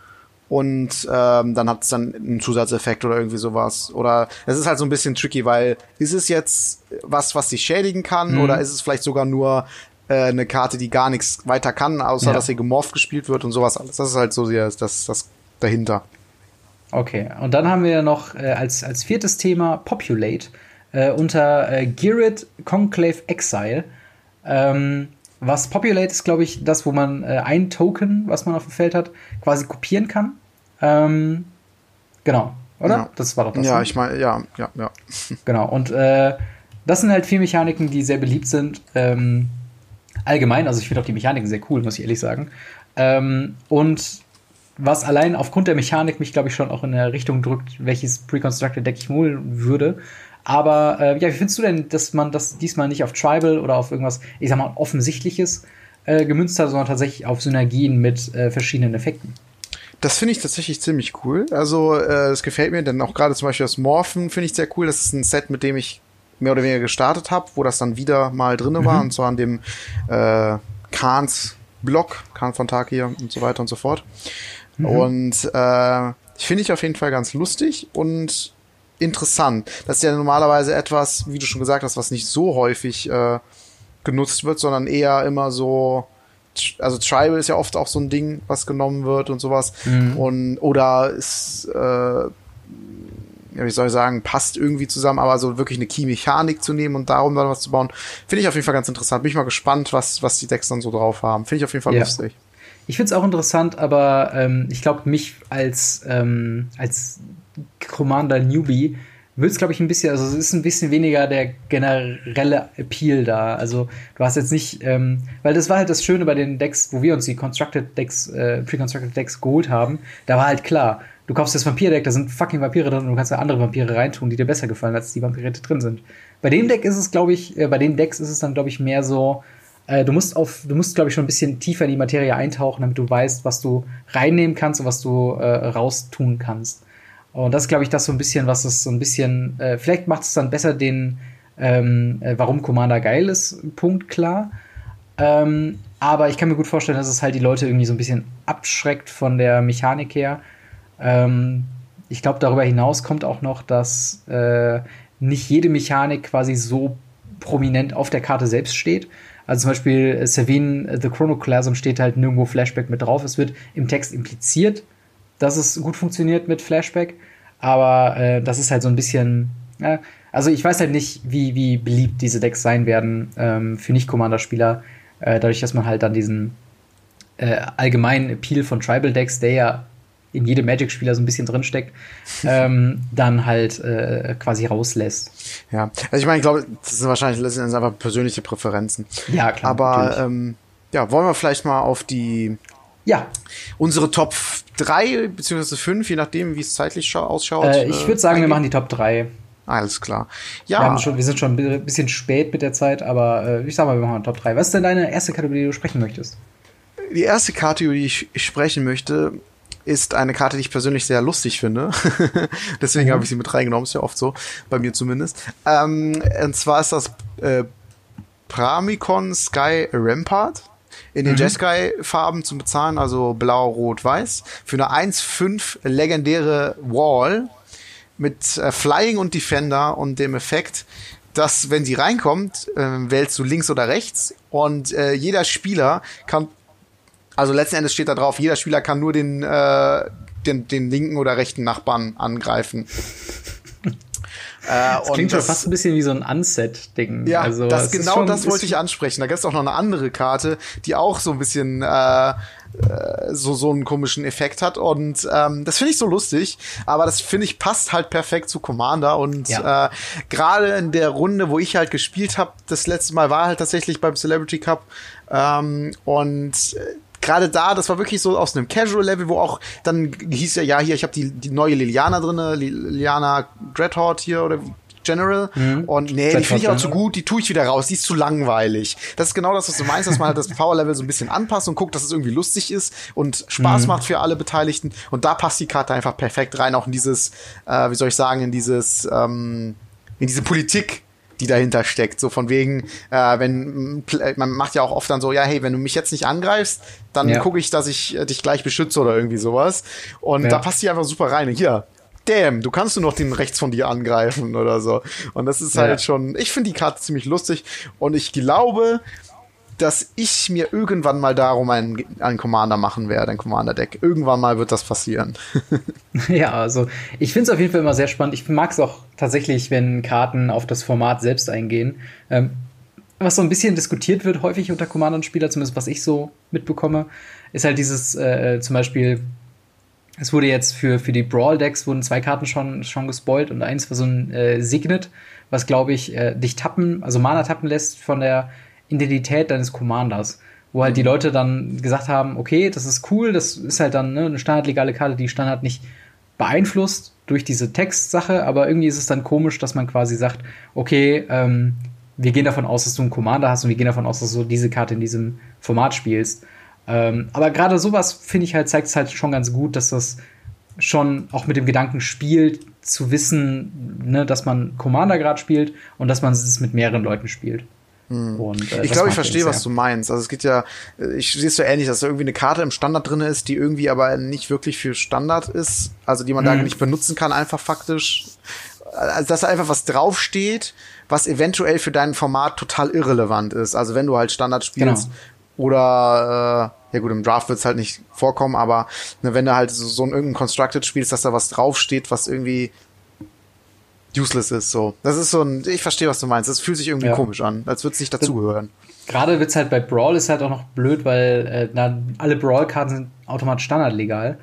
und ähm, dann hat es dann einen Zusatzeffekt oder irgendwie sowas. Oder es ist halt so ein bisschen tricky, weil ist es jetzt was, was dich schädigen kann, mhm. oder ist es vielleicht sogar nur äh, eine Karte, die gar nichts weiter kann, außer ja. dass sie gemorpht gespielt wird und sowas alles. Das ist halt so das, das, das dahinter. Okay, und dann haben wir noch äh, als, als viertes Thema Populate äh, unter äh, Girid Conclave Exile. Ähm, was Populate ist, glaube ich, das, wo man äh, ein Token, was man auf dem Feld hat, quasi kopieren kann. Ähm, genau, oder? Ja. Das war doch das. Ja, ne? ich meine, ja, ja, ja. Genau, und äh, das sind halt vier Mechaniken, die sehr beliebt sind. Ähm, allgemein, also ich finde auch die Mechaniken sehr cool, muss ich ehrlich sagen. Ähm, und was allein aufgrund der Mechanik mich, glaube ich, schon auch in der Richtung drückt, welches Pre-Constructed Deck ich holen würde. Aber äh, ja, wie findest du denn, dass man das diesmal nicht auf Tribal oder auf irgendwas, ich sag mal, offensichtliches äh, gemünzt hat, sondern tatsächlich auf Synergien mit äh, verschiedenen Effekten? Das finde ich tatsächlich ziemlich cool. Also, äh, das gefällt mir, denn auch gerade zum Beispiel das Morphen finde ich sehr cool. Das ist ein Set, mit dem ich mehr oder weniger gestartet habe, wo das dann wieder mal drin war, mhm. und zwar an dem äh, Kahns Block, Kahn von Tag hier und so weiter und so fort. Mhm. Und äh, finde ich auf jeden Fall ganz lustig und interessant. Das ist ja normalerweise etwas, wie du schon gesagt hast, was nicht so häufig äh, genutzt wird, sondern eher immer so also Tribal ist ja oft auch so ein Ding, was genommen wird und sowas. Mhm. Und oder ist, äh, ja, wie soll ich sagen, passt irgendwie zusammen, aber so wirklich eine Key-Mechanik zu nehmen und darum dann was zu bauen, finde ich auf jeden Fall ganz interessant. Bin ich mal gespannt, was, was die Decks dann so drauf haben. Finde ich auf jeden Fall ja. lustig. Ich finde es auch interessant, aber ähm, ich glaube, mich als, ähm, als Commander Newbie wird es, glaube ich, ein bisschen, also es ist ein bisschen weniger der generelle Appeal da. Also du hast jetzt nicht, ähm, weil das war halt das Schöne bei den Decks, wo wir uns die Constructed Decks, äh, Pre-Constructed Decks geholt haben, da war halt klar, du kaufst das Vampir-Deck, da sind fucking Vampire drin und du kannst da andere Vampire reintun, die dir besser gefallen, als die Vampire drin sind. Bei dem Deck ist es, glaube ich, äh, bei den Decks ist es dann, glaube ich, mehr so, äh, du musst auf, du musst, glaube ich, schon ein bisschen tiefer in die Materie eintauchen, damit du weißt, was du reinnehmen kannst und was du äh, raustun kannst. Und das glaube ich, das so ein bisschen, was es so ein bisschen, äh, vielleicht macht es dann besser den, ähm, äh, warum Commander geil ist, Punkt klar. Ähm, aber ich kann mir gut vorstellen, dass es halt die Leute irgendwie so ein bisschen abschreckt von der Mechanik her. Ähm, ich glaube, darüber hinaus kommt auch noch, dass äh, nicht jede Mechanik quasi so prominent auf der Karte selbst steht. Also zum Beispiel äh, Savine äh, The Chronoclasm steht halt nirgendwo Flashback mit drauf. Es wird im Text impliziert, dass es gut funktioniert mit Flashback, aber äh, das ist halt so ein bisschen. Ja, also ich weiß halt nicht, wie, wie beliebt diese Decks sein werden ähm, für Nicht-Commander-Spieler, äh, dadurch, dass man halt dann diesen äh, allgemeinen Appeal von Tribal-Decks, der ja in jedem Magic-Spieler so ein bisschen drinsteckt, ähm, dann halt äh, quasi rauslässt. Ja, also ich meine, ich glaube, das sind wahrscheinlich letztendlich einfach persönliche Präferenzen. Ja, klar. Aber ähm, ja, wollen wir vielleicht mal auf die ja. unsere Top drei beziehungsweise fünf, je nachdem, wie es zeitlich ausschaut. Äh, ich würde sagen, eingehen. wir machen die Top 3. Alles klar. Ja. Wir, schon, wir, sind schon ein bisschen spät mit der Zeit, aber äh, ich sag mal, wir machen Top 3. Was ist denn deine erste Kategorie, die du sprechen möchtest? Die erste Kategorie, die ich sprechen möchte, ist eine Karte, die ich persönlich sehr lustig finde. Deswegen mhm. habe ich sie mit reingenommen, ist ja oft so, bei mir zumindest. Ähm, und zwar ist das äh, Pramicon Sky Rampart in den mhm. Jeskai-Farben zu bezahlen, also blau, rot, weiß, für eine 1,5 legendäre Wall mit äh, Flying und Defender und dem Effekt, dass wenn sie reinkommt, äh, wählst du links oder rechts und äh, jeder Spieler kann, also letzten Endes steht da drauf, jeder Spieler kann nur den, äh, den, den linken oder rechten Nachbarn angreifen. Äh, das klingt schon fast ein bisschen wie so ein Unset-Ding. Ja, also, das, genau schon, das wollte ich ansprechen. Da gibt es auch noch eine andere Karte, die auch so ein bisschen äh, äh, so so einen komischen Effekt hat und ähm, das finde ich so lustig, aber das finde ich passt halt perfekt zu Commander und ja. äh, gerade in der Runde, wo ich halt gespielt habe, das letzte Mal war halt tatsächlich beim Celebrity Cup ähm, und äh, gerade da, das war wirklich so aus einem Casual-Level, wo auch dann hieß ja, ja, hier, ich habe die, die neue Liliana drinne, Liliana Dreadhorde hier oder General. Mhm. Und nee, die finde ich auch zu gut, die tue ich wieder raus, die ist zu langweilig. Das ist genau das, was du meinst, dass man halt das Power-Level so ein bisschen anpasst und guckt, dass es irgendwie lustig ist und Spaß mhm. macht für alle Beteiligten. Und da passt die Karte einfach perfekt rein, auch in dieses, äh, wie soll ich sagen, in dieses, ähm, in diese Politik die dahinter steckt. So von wegen, äh, wenn man macht ja auch oft dann so, ja, hey, wenn du mich jetzt nicht angreifst, dann ja. gucke ich, dass ich äh, dich gleich beschütze oder irgendwie sowas. Und ja. da passt die einfach super rein. hier, damn, du kannst nur noch den rechts von dir angreifen oder so. Und das ist halt ja. schon, ich finde die Karte ziemlich lustig und ich glaube, dass ich mir irgendwann mal darum einen, einen Commander machen werde, ein Commander-Deck. Irgendwann mal wird das passieren. ja, also ich finde es auf jeden Fall immer sehr spannend. Ich mag es auch tatsächlich, wenn Karten auf das Format selbst eingehen. Ähm, was so ein bisschen diskutiert wird, häufig unter Commander-Spieler, zumindest was ich so mitbekomme, ist halt dieses äh, zum Beispiel, es wurde jetzt für, für die Brawl-Decks wurden zwei Karten schon, schon gespoilt und eins war so ein äh, Signet, was glaube ich äh, dich tappen, also Mana tappen lässt von der Identität deines Commanders. Wo halt die mhm. Leute dann gesagt haben, okay, das ist cool, das ist halt dann ne, eine standardlegale Karte, die Standard nicht beeinflusst durch diese Textsache, aber irgendwie ist es dann komisch, dass man quasi sagt, okay, ähm, wir gehen davon aus, dass du einen Commander hast und wir gehen davon aus, dass du diese Karte in diesem Format spielst. Ähm, aber gerade sowas, finde ich halt, zeigt es halt schon ganz gut, dass das schon auch mit dem Gedanken spielt, zu wissen, ne, dass man Commander gerade spielt und dass man es mit mehreren Leuten spielt. Hm. Und, äh, ich glaube, ich verstehe, was du meinst. Also es geht ja, äh, ich sehe es so ähnlich, dass da irgendwie eine Karte im Standard drin ist, die irgendwie aber nicht wirklich für Standard ist, also die man hm. da nicht benutzen kann, einfach faktisch. Also dass da einfach was draufsteht, was eventuell für dein Format total irrelevant ist. Also wenn du halt Standard spielst genau. oder äh, ja gut, im Draft wird es halt nicht vorkommen, aber ne, wenn du halt so, so ein irgendein Constructed spielst, dass da was draufsteht, was irgendwie useless ist. So, das ist so ein. Ich verstehe, was du meinst. Das fühlt sich irgendwie ja. komisch an, als würde es nicht dazugehören. Gerade wird's halt bei Brawl ist halt auch noch blöd, weil äh, na, alle Brawl-Karten sind automatisch standardlegal,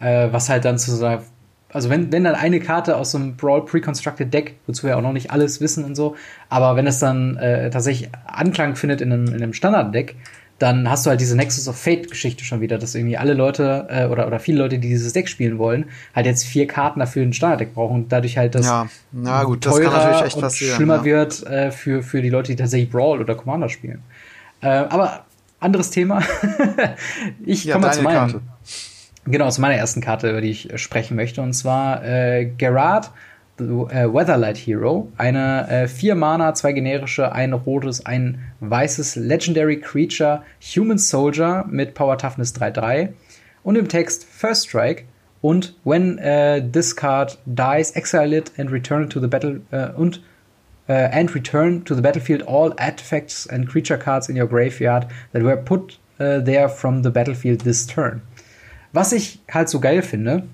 äh, was halt dann zu sagen. Also wenn, wenn dann eine Karte aus so einem Brawl Pre-Constructed Deck, wozu wir auch noch nicht alles wissen und so, aber wenn es dann äh, tatsächlich Anklang findet in einem, in einem Standard-Deck, dann hast du halt diese Nexus of Fate-Geschichte schon wieder, dass irgendwie alle Leute äh, oder, oder viele Leute, die dieses Deck spielen wollen, halt jetzt vier Karten dafür ein Standarddeck brauchen und dadurch halt das ja, na gut, das natürlich echt passieren, schlimmer ja. wird äh, für, für die Leute, die tatsächlich Brawl oder Commander spielen. Äh, aber anderes Thema. ich ja, komme zu meinem, Karte. Genau, zu meiner ersten Karte, über die ich sprechen möchte, und zwar äh, Gerard äh, Weatherlight Hero. Eine äh, Mana, zwei generische, ein rotes, ein weißes Legendary Creature, Human Soldier mit Power Toughness 3-3. Und im Text First Strike. Und when uh, this card dies, exile it and return to the battle uh, und uh, and return to the battlefield all artifacts and creature cards in your graveyard that were put there from the battlefield this turn. Was ich halt so geil finde,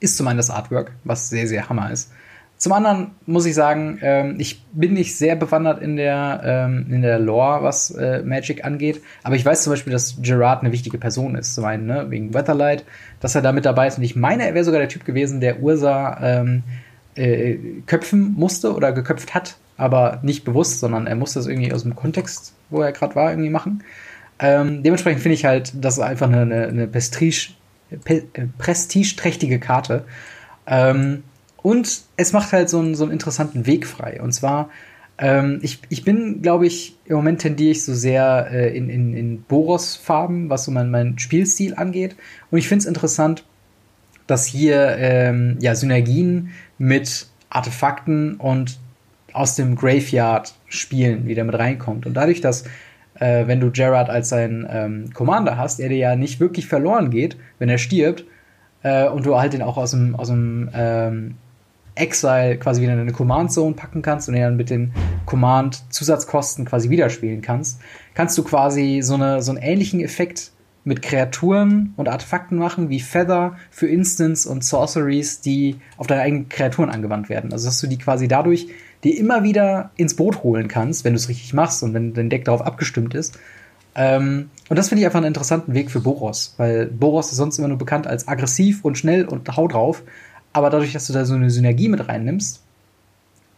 ist zum einen das Artwork, was sehr, sehr Hammer ist. Zum anderen muss ich sagen, ähm, ich bin nicht sehr bewandert in der, ähm, in der Lore, was äh, Magic angeht. Aber ich weiß zum Beispiel, dass Gerard eine wichtige Person ist. Zum einen, ne, wegen Weatherlight, dass er da mit dabei ist. Und ich meine, er wäre sogar der Typ gewesen, der Ursa ähm, äh, köpfen musste oder geköpft hat. Aber nicht bewusst, sondern er musste es irgendwie aus dem Kontext, wo er gerade war, irgendwie machen. Ähm, dementsprechend finde ich halt, dass er einfach eine, eine, eine äh, prestigeträchtige Karte. Ähm, und es macht halt so einen, so einen interessanten Weg frei. Und zwar, ähm, ich, ich bin, glaube ich, im Moment tendiere ich so sehr äh, in, in, in Boros-Farben, was so mein, mein Spielstil angeht. Und ich finde es interessant, dass hier ähm, ja, Synergien mit Artefakten und aus dem Graveyard Spielen wieder mit reinkommt. Und dadurch, dass äh, wenn du Gerard als seinen ähm, Commander hast, er dir ja nicht wirklich verloren geht, wenn er stirbt, äh, und du halt den auch aus dem, aus dem ähm, Exile quasi wieder in eine Command Zone packen kannst und ihn dann mit den Command Zusatzkosten quasi wieder spielen kannst, kannst du quasi so, eine, so einen ähnlichen Effekt mit Kreaturen und Artefakten machen, wie Feather für Instants und Sorceries, die auf deine eigenen Kreaturen angewandt werden. Also dass du die quasi dadurch dir immer wieder ins Boot holen kannst, wenn du es richtig machst und wenn dein Deck darauf abgestimmt ist. Ähm, und das finde ich einfach einen interessanten Weg für Boros, weil Boros ist sonst immer nur bekannt als aggressiv und schnell und hau drauf. Aber dadurch, dass du da so eine Synergie mit reinnimmst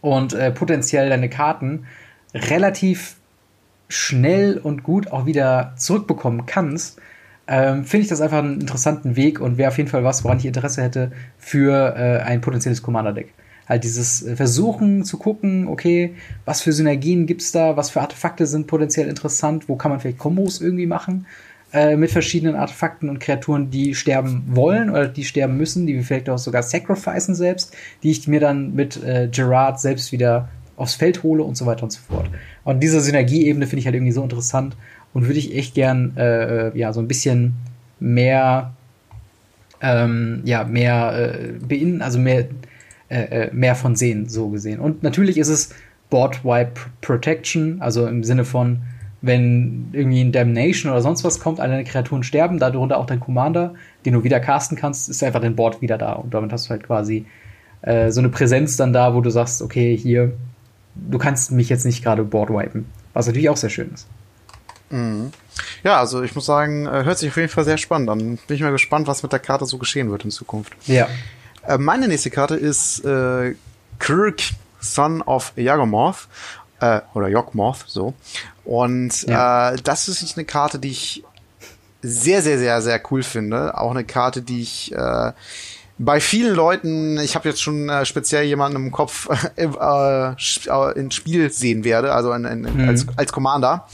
und äh, potenziell deine Karten relativ schnell und gut auch wieder zurückbekommen kannst, ähm, finde ich das einfach einen interessanten Weg und wäre auf jeden Fall was, woran ich Interesse hätte für äh, ein potenzielles Commander-Deck. Halt dieses äh, Versuchen zu gucken, okay, was für Synergien gibt's da, was für Artefakte sind potenziell interessant, wo kann man vielleicht Kombos irgendwie machen äh, mit verschiedenen Artefakten und Kreaturen, die sterben wollen oder die sterben müssen, die wir vielleicht auch sogar sacrificen selbst, die ich mir dann mit äh, Gerard selbst wieder aufs Feld hole und so weiter und so fort. Und diese Synergieebene finde ich halt irgendwie so interessant und würde ich echt gern äh, ja so ein bisschen mehr ähm, ja mehr äh, bein also mehr äh, äh, mehr von sehen so gesehen und natürlich ist es Board Wipe Protection also im Sinne von wenn irgendwie ein Damnation oder sonst was kommt, alle deine Kreaturen sterben, darunter auch dein Commander, den du wieder casten kannst, ist einfach dein Board wieder da. Und damit hast du halt quasi äh, so eine Präsenz dann da, wo du sagst, okay, hier, du kannst mich jetzt nicht gerade Board wipen. Was natürlich auch sehr schön ist. Mhm. Ja, also ich muss sagen, äh, hört sich auf jeden Fall sehr spannend an. Bin ich mal gespannt, was mit der Karte so geschehen wird in Zukunft. Ja. Äh, meine nächste Karte ist äh, Kirk, Son of Yagmoth. Äh, oder Yogmoth, so. Und ja. äh, das ist eine Karte, die ich sehr, sehr, sehr, sehr cool finde. Auch eine Karte, die ich äh, bei vielen Leuten, ich habe jetzt schon äh, speziell jemanden im Kopf äh, äh, ins Spiel sehen werde, also in, in, mhm. als, als Commander.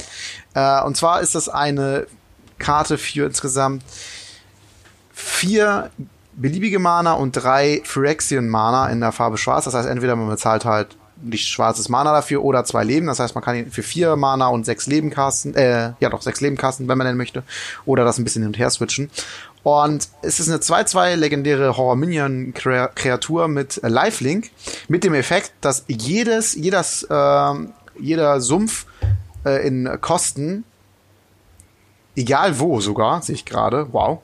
Äh, und zwar ist das eine Karte für insgesamt vier beliebige Mana und drei Phyrexian Mana in der Farbe Schwarz. Das heißt, entweder man bezahlt halt nicht schwarzes Mana dafür oder zwei Leben. Das heißt, man kann ihn für vier Mana und sechs Leben casten, äh, ja doch, sechs Leben casten, wenn man denn möchte. Oder das ein bisschen hin und her switchen. Und es ist eine 2-2 legendäre Horror-Minion-Kreatur mit Lifelink, mit dem Effekt, dass jedes, jedes, äh, jeder Sumpf äh, in Kosten, egal wo sogar, sehe ich gerade, wow,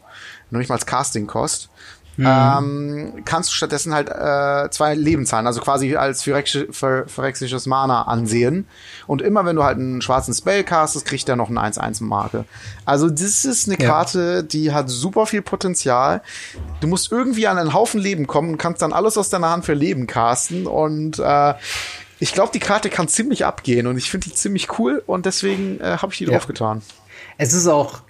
noch nicht mal Casting-Kost, Mhm. Ähm, kannst du stattdessen halt äh, zwei Lebenszahlen, also quasi als phyrexisches Mana ansehen. Und immer wenn du halt einen schwarzen Spell castest, kriegt er noch eine 1-1-Marke. Also das ist eine Karte, die hat super viel Potenzial. Du musst irgendwie an einen Haufen Leben kommen und kannst dann alles aus deiner Hand für Leben casten. Und äh, ich glaube, die Karte kann ziemlich abgehen und ich finde die ziemlich cool und deswegen äh, habe ich die ja. draufgetan. Es ist auch,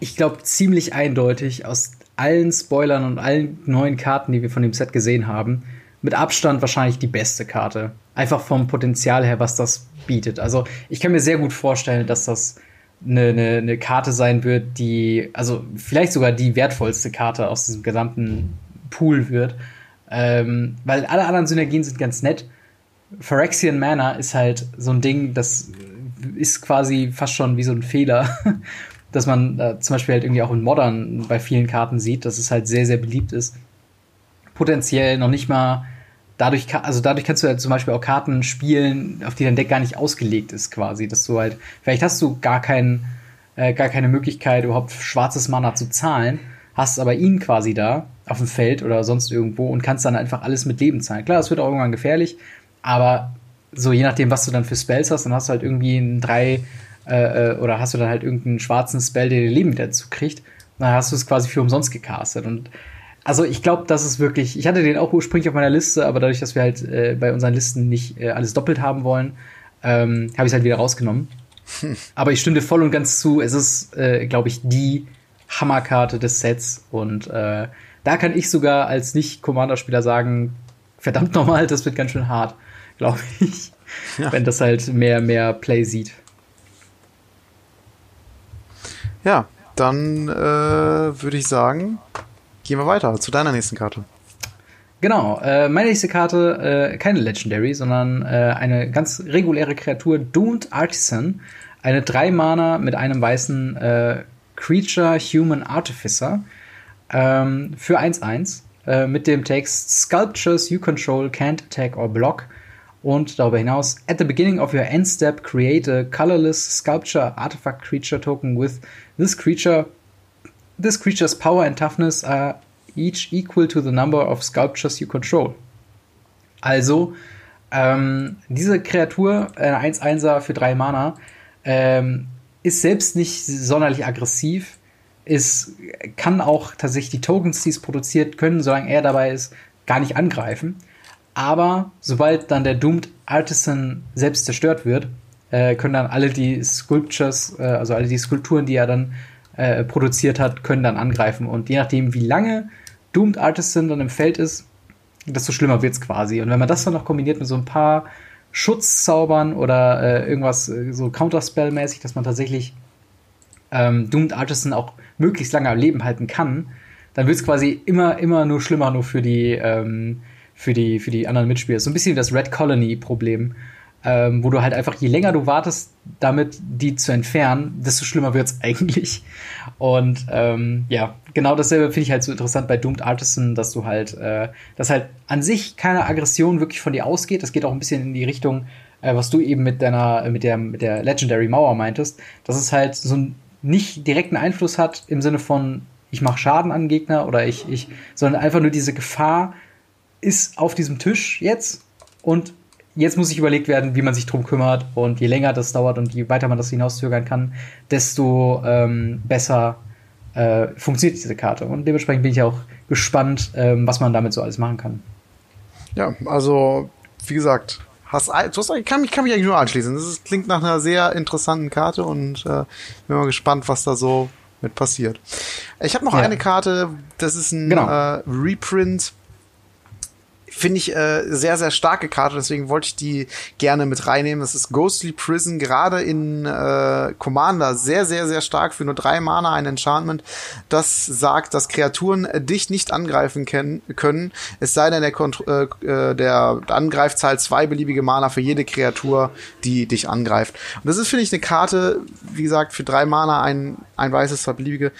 ich glaube, ziemlich eindeutig aus allen Spoilern und allen neuen Karten, die wir von dem Set gesehen haben, mit Abstand wahrscheinlich die beste Karte. Einfach vom Potenzial her, was das bietet. Also ich kann mir sehr gut vorstellen, dass das eine, eine, eine Karte sein wird, die, also vielleicht sogar die wertvollste Karte aus diesem gesamten Pool wird. Ähm, weil alle anderen Synergien sind ganz nett. Phyrexian Mana ist halt so ein Ding, das ist quasi fast schon wie so ein Fehler. dass man äh, zum Beispiel halt irgendwie auch in Modern bei vielen Karten sieht, dass es halt sehr, sehr beliebt ist. Potenziell noch nicht mal dadurch, also dadurch kannst du halt zum Beispiel auch Karten spielen, auf die dein Deck gar nicht ausgelegt ist, quasi. Dass du halt, vielleicht hast du gar keinen, äh, gar keine Möglichkeit, überhaupt schwarzes Mana zu zahlen, hast aber ihn quasi da auf dem Feld oder sonst irgendwo und kannst dann einfach alles mit Leben zahlen. Klar, es wird auch irgendwann gefährlich, aber so je nachdem, was du dann für Spells hast, dann hast du halt irgendwie ein drei äh, äh, oder hast du dann halt irgendeinen schwarzen Spell, der dir Leben dazu kriegt. dann hast du es quasi für umsonst gecastet. Und also ich glaube, das ist wirklich. Ich hatte den auch ursprünglich auf meiner Liste, aber dadurch, dass wir halt äh, bei unseren Listen nicht äh, alles doppelt haben wollen, ähm, habe ich es halt wieder rausgenommen. Hm. Aber ich stimme voll und ganz zu. Es ist, äh, glaube ich, die Hammerkarte des Sets. Und äh, da kann ich sogar als Nicht-Commander-Spieler sagen, verdammt nochmal, das wird ganz schön hart, glaube ich. Ja. Wenn das halt mehr, mehr Play sieht. Ja, dann äh, würde ich sagen, gehen wir weiter zu deiner nächsten Karte. Genau, äh, meine nächste Karte, äh, keine Legendary, sondern äh, eine ganz reguläre Kreatur, Doomed Artisan. Eine 3-Mana mit einem weißen äh, Creature Human Artificer ähm, für 1-1 äh, mit dem Text Sculptures you control can't attack or block. Und darüber hinaus, at the beginning of your end step, create a colorless sculpture artifact creature token with this creature. This creature's power and toughness are each equal to the number of sculptures you control. Also, ähm, diese Kreatur, äh, 1-1er für 3 Mana, ähm, ist selbst nicht sonderlich aggressiv, ist, kann auch tatsächlich die Tokens, die es produziert, können, solange er dabei ist, gar nicht angreifen. Aber sobald dann der Doomed Artisan selbst zerstört wird, äh, können dann alle die Sculptures, äh, also alle die Skulpturen, die er dann äh, produziert hat, können dann angreifen. Und je nachdem, wie lange Doomed Artisan dann im Feld ist, desto schlimmer wird es quasi. Und wenn man das dann noch kombiniert mit so ein paar Schutzzaubern oder äh, irgendwas äh, so Counterspell-mäßig, dass man tatsächlich ähm, Doomed Artisan auch möglichst lange am Leben halten kann, dann wird es quasi immer, immer nur schlimmer nur für die, ähm, für die, für die anderen Mitspieler. So ein bisschen wie das Red Colony-Problem ähm, wo du halt einfach, je länger du wartest, damit die zu entfernen, desto schlimmer wird's eigentlich. Und ähm, ja, genau dasselbe finde ich halt so interessant bei Doomed Artisan, dass du halt, äh, dass halt an sich keine Aggression wirklich von dir ausgeht. Das geht auch ein bisschen in die Richtung, äh, was du eben mit deiner, mit der, mit der Legendary Mauer meintest, dass es halt so einen nicht direkten Einfluss hat im Sinne von, ich mache Schaden an Gegner oder ich, ich, sondern einfach nur diese Gefahr ist auf diesem Tisch jetzt und jetzt muss sich überlegt werden, wie man sich drum kümmert. Und je länger das dauert und je weiter man das hinauszögern kann, desto ähm, besser äh, funktioniert diese Karte. Und dementsprechend bin ich auch gespannt, ähm, was man damit so alles machen kann. Ja, also, wie gesagt, hast, ich kann, mich, kann mich eigentlich nur anschließen. Das ist, klingt nach einer sehr interessanten Karte und äh, bin mal gespannt, was da so mit passiert. Ich habe noch ja. eine Karte, das ist ein genau. äh, Reprint finde ich äh, sehr, sehr starke Karte, deswegen wollte ich die gerne mit reinnehmen. Das ist Ghostly Prison, gerade in äh, Commander sehr, sehr, sehr stark für nur drei Mana ein Enchantment. Das sagt, dass Kreaturen äh, dich nicht angreifen können, es sei denn, der, Kont äh, äh, der Angreif zahlt zwei beliebige Mana für jede Kreatur, die dich angreift. Und das ist, finde ich, eine Karte, wie gesagt, für drei Mana ein, ein weißes, zwei beliebige.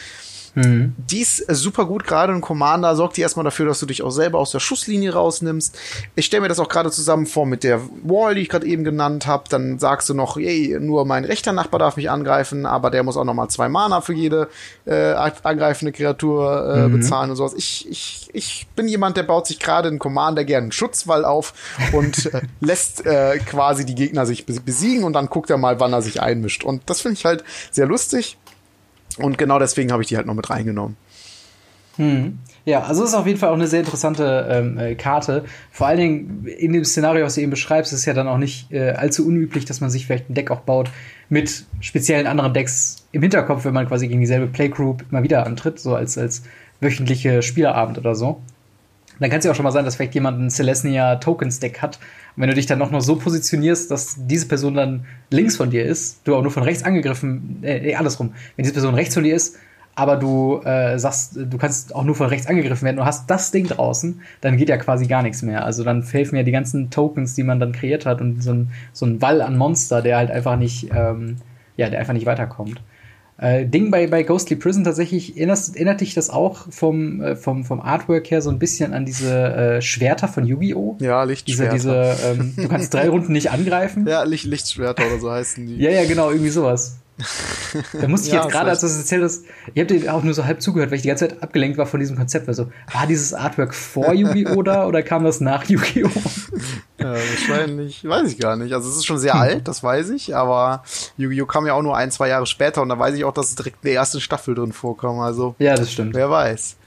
Mhm. Die ist super gut, gerade in Commander sorgt die erstmal dafür, dass du dich auch selber aus der Schusslinie rausnimmst. Ich stelle mir das auch gerade zusammen vor mit der Wall, die ich gerade eben genannt habe. Dann sagst du noch, ey, nur mein rechter Nachbar darf mich angreifen, aber der muss auch noch mal zwei Mana für jede äh, angreifende Kreatur äh, mhm. bezahlen und sowas. Ich, ich, ich bin jemand, der baut sich gerade in Commander gerne einen Schutzwall auf und äh, lässt äh, quasi die Gegner sich besiegen und dann guckt er mal, wann er sich einmischt. Und das finde ich halt sehr lustig. Und genau deswegen habe ich die halt noch mit reingenommen. Hm. Ja, also ist auf jeden Fall auch eine sehr interessante ähm, äh, Karte. Vor allen Dingen in dem Szenario, was du eben beschreibst, ist ja dann auch nicht äh, allzu unüblich, dass man sich vielleicht ein Deck auch baut mit speziellen anderen Decks im Hinterkopf, wenn man quasi gegen dieselbe Playgroup mal wieder antritt, so als, als wöchentliche Spielerabend oder so. Dann kann es ja auch schon mal sein, dass vielleicht jemand ein Celestia Tokens Deck hat. Und wenn du dich dann noch nur so positionierst, dass diese Person dann links von dir ist, du auch nur von rechts angegriffen, äh, andersrum. Wenn diese Person rechts von dir ist, aber du äh, sagst, du kannst auch nur von rechts angegriffen werden, du hast das Ding draußen, dann geht ja quasi gar nichts mehr. Also dann helfen ja die ganzen Tokens, die man dann kreiert hat und so ein, so ein Wall an Monster, der halt einfach nicht, ähm, ja, der einfach nicht weiterkommt. Äh, Ding bei, bei Ghostly Prison tatsächlich erinnert, erinnert dich das auch vom, äh, vom, vom Artwork her so ein bisschen an diese äh, Schwerter von Yu-Gi-Oh! Ja, Lichtschwerter. Diese, diese, ähm, du kannst drei Runden nicht angreifen. Ja, Licht, Lichtschwerter oder so heißen die. ja, ja, genau, irgendwie sowas. Da musste ich ja, jetzt gerade, als du das erzählt hast, ich habe dir auch nur so halb zugehört, weil ich die ganze Zeit abgelenkt war von diesem Konzept. Also, war dieses Artwork vor Yu-Gi-Oh! da oder kam das nach Yu-Gi-Oh! Ja, wahrscheinlich, weiß ich gar nicht. Also, es ist schon sehr hm. alt, das weiß ich, aber Yu-Gi-Oh! kam ja auch nur ein, zwei Jahre später und da weiß ich auch, dass es direkt in der ersten Staffel drin vorkam. Also, ja, das stimmt. Wer weiß.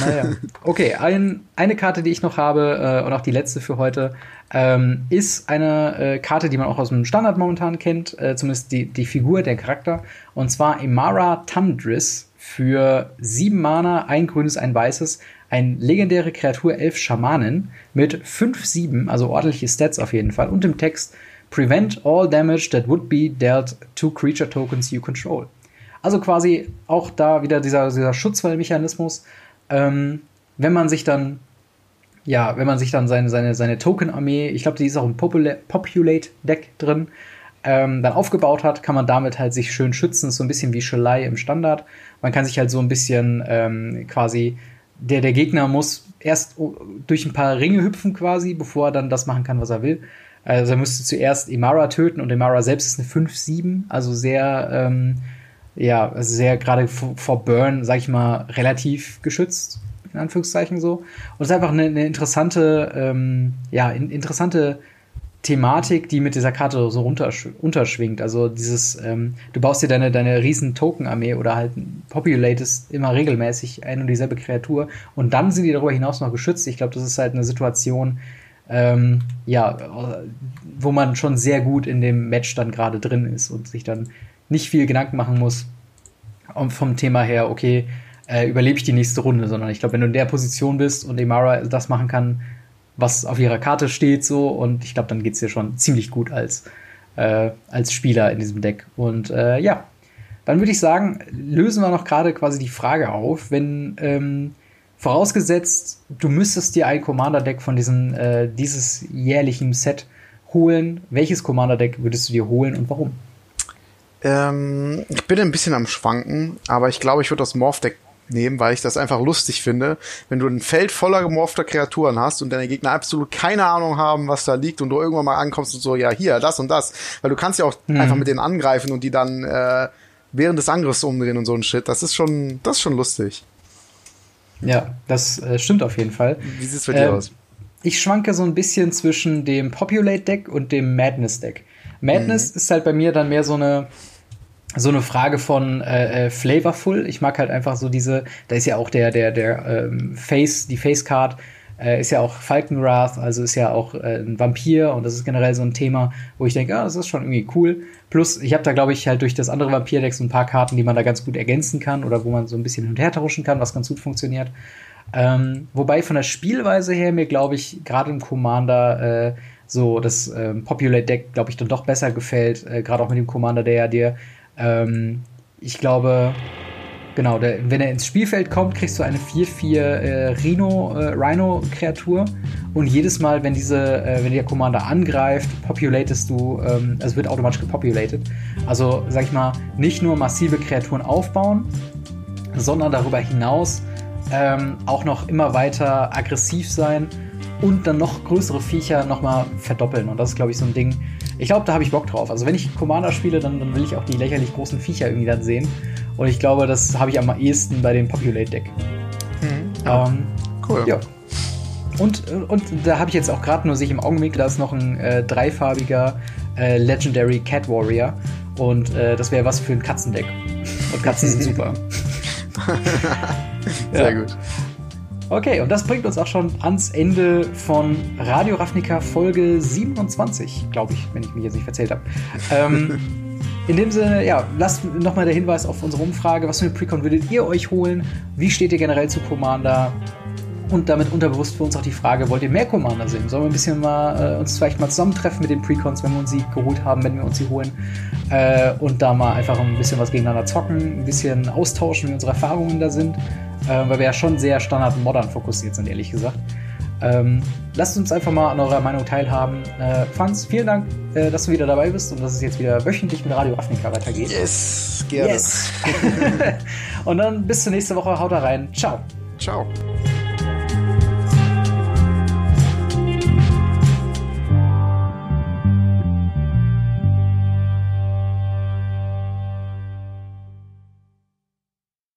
Naja. Okay, ein, eine Karte, die ich noch habe äh, und auch die letzte für heute, ähm, ist eine äh, Karte, die man auch aus dem Standard momentan kennt, äh, zumindest die, die Figur, der Charakter, und zwar Imara Tundris für sieben Mana, ein grünes, ein weißes, ein legendäre Kreatur, elf Schamanen mit 5-7, also ordentliche Stats auf jeden Fall, und im Text Prevent all damage that would be dealt to creature tokens you control. Also quasi auch da wieder dieser, dieser Schutzwallmechanismus. Ähm, wenn man sich dann, ja, wenn man sich dann seine, seine, seine Token-Armee, ich glaube, die ist auch im Populate-Deck drin, ähm, dann aufgebaut hat, kann man damit halt sich schön schützen. so ein bisschen wie Shalai im Standard. Man kann sich halt so ein bisschen ähm, quasi, der, der Gegner muss erst durch ein paar Ringe hüpfen quasi, bevor er dann das machen kann, was er will. Also er müsste zuerst Imara töten und Imara selbst ist eine 5-7, also sehr, ähm, ja, also sehr gerade vor Burn, sag ich mal, relativ geschützt, in Anführungszeichen so. Und es ist einfach eine, eine interessante, ähm, ja, in, interessante Thematik, die mit dieser Karte so runtersch unterschwingt. Also dieses, ähm, du baust dir deine, deine riesen Token-Armee oder halt populatest immer regelmäßig ein und dieselbe Kreatur und dann sind die darüber hinaus noch geschützt. Ich glaube, das ist halt eine Situation, ähm, ja, wo man schon sehr gut in dem Match dann gerade drin ist und sich dann nicht viel Gedanken machen muss vom Thema her, okay, äh, überlebe ich die nächste Runde, sondern ich glaube, wenn du in der Position bist und Emara das machen kann, was auf ihrer Karte steht, so, und ich glaube, dann geht es dir schon ziemlich gut als, äh, als Spieler in diesem Deck. Und äh, ja, dann würde ich sagen, lösen wir noch gerade quasi die Frage auf, wenn ähm, Vorausgesetzt, du müsstest dir ein Commander-Deck von diesen, äh, dieses jährlichen Set holen. Welches Commander-Deck würdest du dir holen und warum? Ähm, ich bin ein bisschen am Schwanken, aber ich glaube, ich würde das Morph-Deck nehmen, weil ich das einfach lustig finde. Wenn du ein Feld voller gemorfter Kreaturen hast und deine Gegner absolut keine Ahnung haben, was da liegt und du irgendwann mal ankommst und so, ja, hier, das und das. Weil du kannst ja auch hm. einfach mit denen angreifen und die dann äh, während des Angriffs umdrehen und so ein Shit. Das ist schon, das ist schon lustig. Ja, das äh, stimmt auf jeden Fall. Wie sieht es bei dir ähm, aus? Ich schwanke so ein bisschen zwischen dem Populate-Deck und dem Madness-Deck. Madness mhm. ist halt bei mir dann mehr so eine so eine Frage von äh, äh, flavorful. Ich mag halt einfach so diese, da ist ja auch der der der ähm, Face, die Face Card äh, ist ja auch Falkenwrath, also ist ja auch äh, ein Vampir und das ist generell so ein Thema, wo ich denke, ah, das ist schon irgendwie cool. Plus, ich habe da, glaube ich, halt durch das andere Vampir-Deck so ein paar Karten, die man da ganz gut ergänzen kann oder wo man so ein bisschen hin und her tauschen kann, was ganz gut funktioniert. Ähm, wobei von der Spielweise her mir, glaube ich, gerade im Commander äh, so das ähm, Populate-Deck, glaube ich, dann doch besser gefällt. Äh, gerade auch mit dem Commander, der ja dir, ähm, ich glaube, Genau, der, wenn er ins Spielfeld kommt, kriegst du eine 4-4 äh, Rhino, äh, Rhino-Kreatur. Und jedes Mal, wenn diese, äh, wenn der Commander angreift, populatest du, ähm, also wird automatisch gepopulated. Also, sag ich mal, nicht nur massive Kreaturen aufbauen, sondern darüber hinaus ähm, auch noch immer weiter aggressiv sein und dann noch größere Viecher nochmal verdoppeln. Und das ist, glaube ich, so ein Ding. Ich glaube, da habe ich Bock drauf. Also, wenn ich Commander spiele, dann, dann will ich auch die lächerlich großen Viecher irgendwie dann sehen. Und ich glaube, das habe ich am ehesten bei dem Populate Deck. Mhm. Ähm, cool. Ja. Und, und da habe ich jetzt auch gerade nur sich im Augenblick, da ist noch ein äh, dreifarbiger äh, Legendary Cat Warrior. Und äh, das wäre was für ein Katzendeck. Und Katzen sind super. Sehr ja. gut. Okay, und das bringt uns auch schon ans Ende von Radio Ravnica Folge 27, glaube ich, wenn ich mich jetzt nicht verzählt habe. Ähm, In dem Sinne, ja, lasst nochmal der Hinweis auf unsere Umfrage. Was für eine Precon würdet ihr euch holen? Wie steht ihr generell zu Commander? Und damit unterbewusst für uns auch die Frage, wollt ihr mehr Commander sehen? Sollen wir ein bisschen mal äh, uns vielleicht mal zusammentreffen mit den Precons, wenn wir uns sie geholt haben, wenn wir uns sie holen? Äh, und da mal einfach ein bisschen was gegeneinander zocken, ein bisschen austauschen, wie unsere Erfahrungen da sind. Äh, weil wir ja schon sehr standard-modern fokussiert sind, ehrlich gesagt. Ähm, lasst uns einfach mal an eurer Meinung teilhaben. Äh, Franz, vielen Dank, äh, dass du wieder dabei bist und dass es jetzt wieder wöchentlich mit Radio Ravnica weitergeht. Yes, gerne. Yes. und dann bis zur nächsten Woche. Haut da rein. Ciao. Ciao.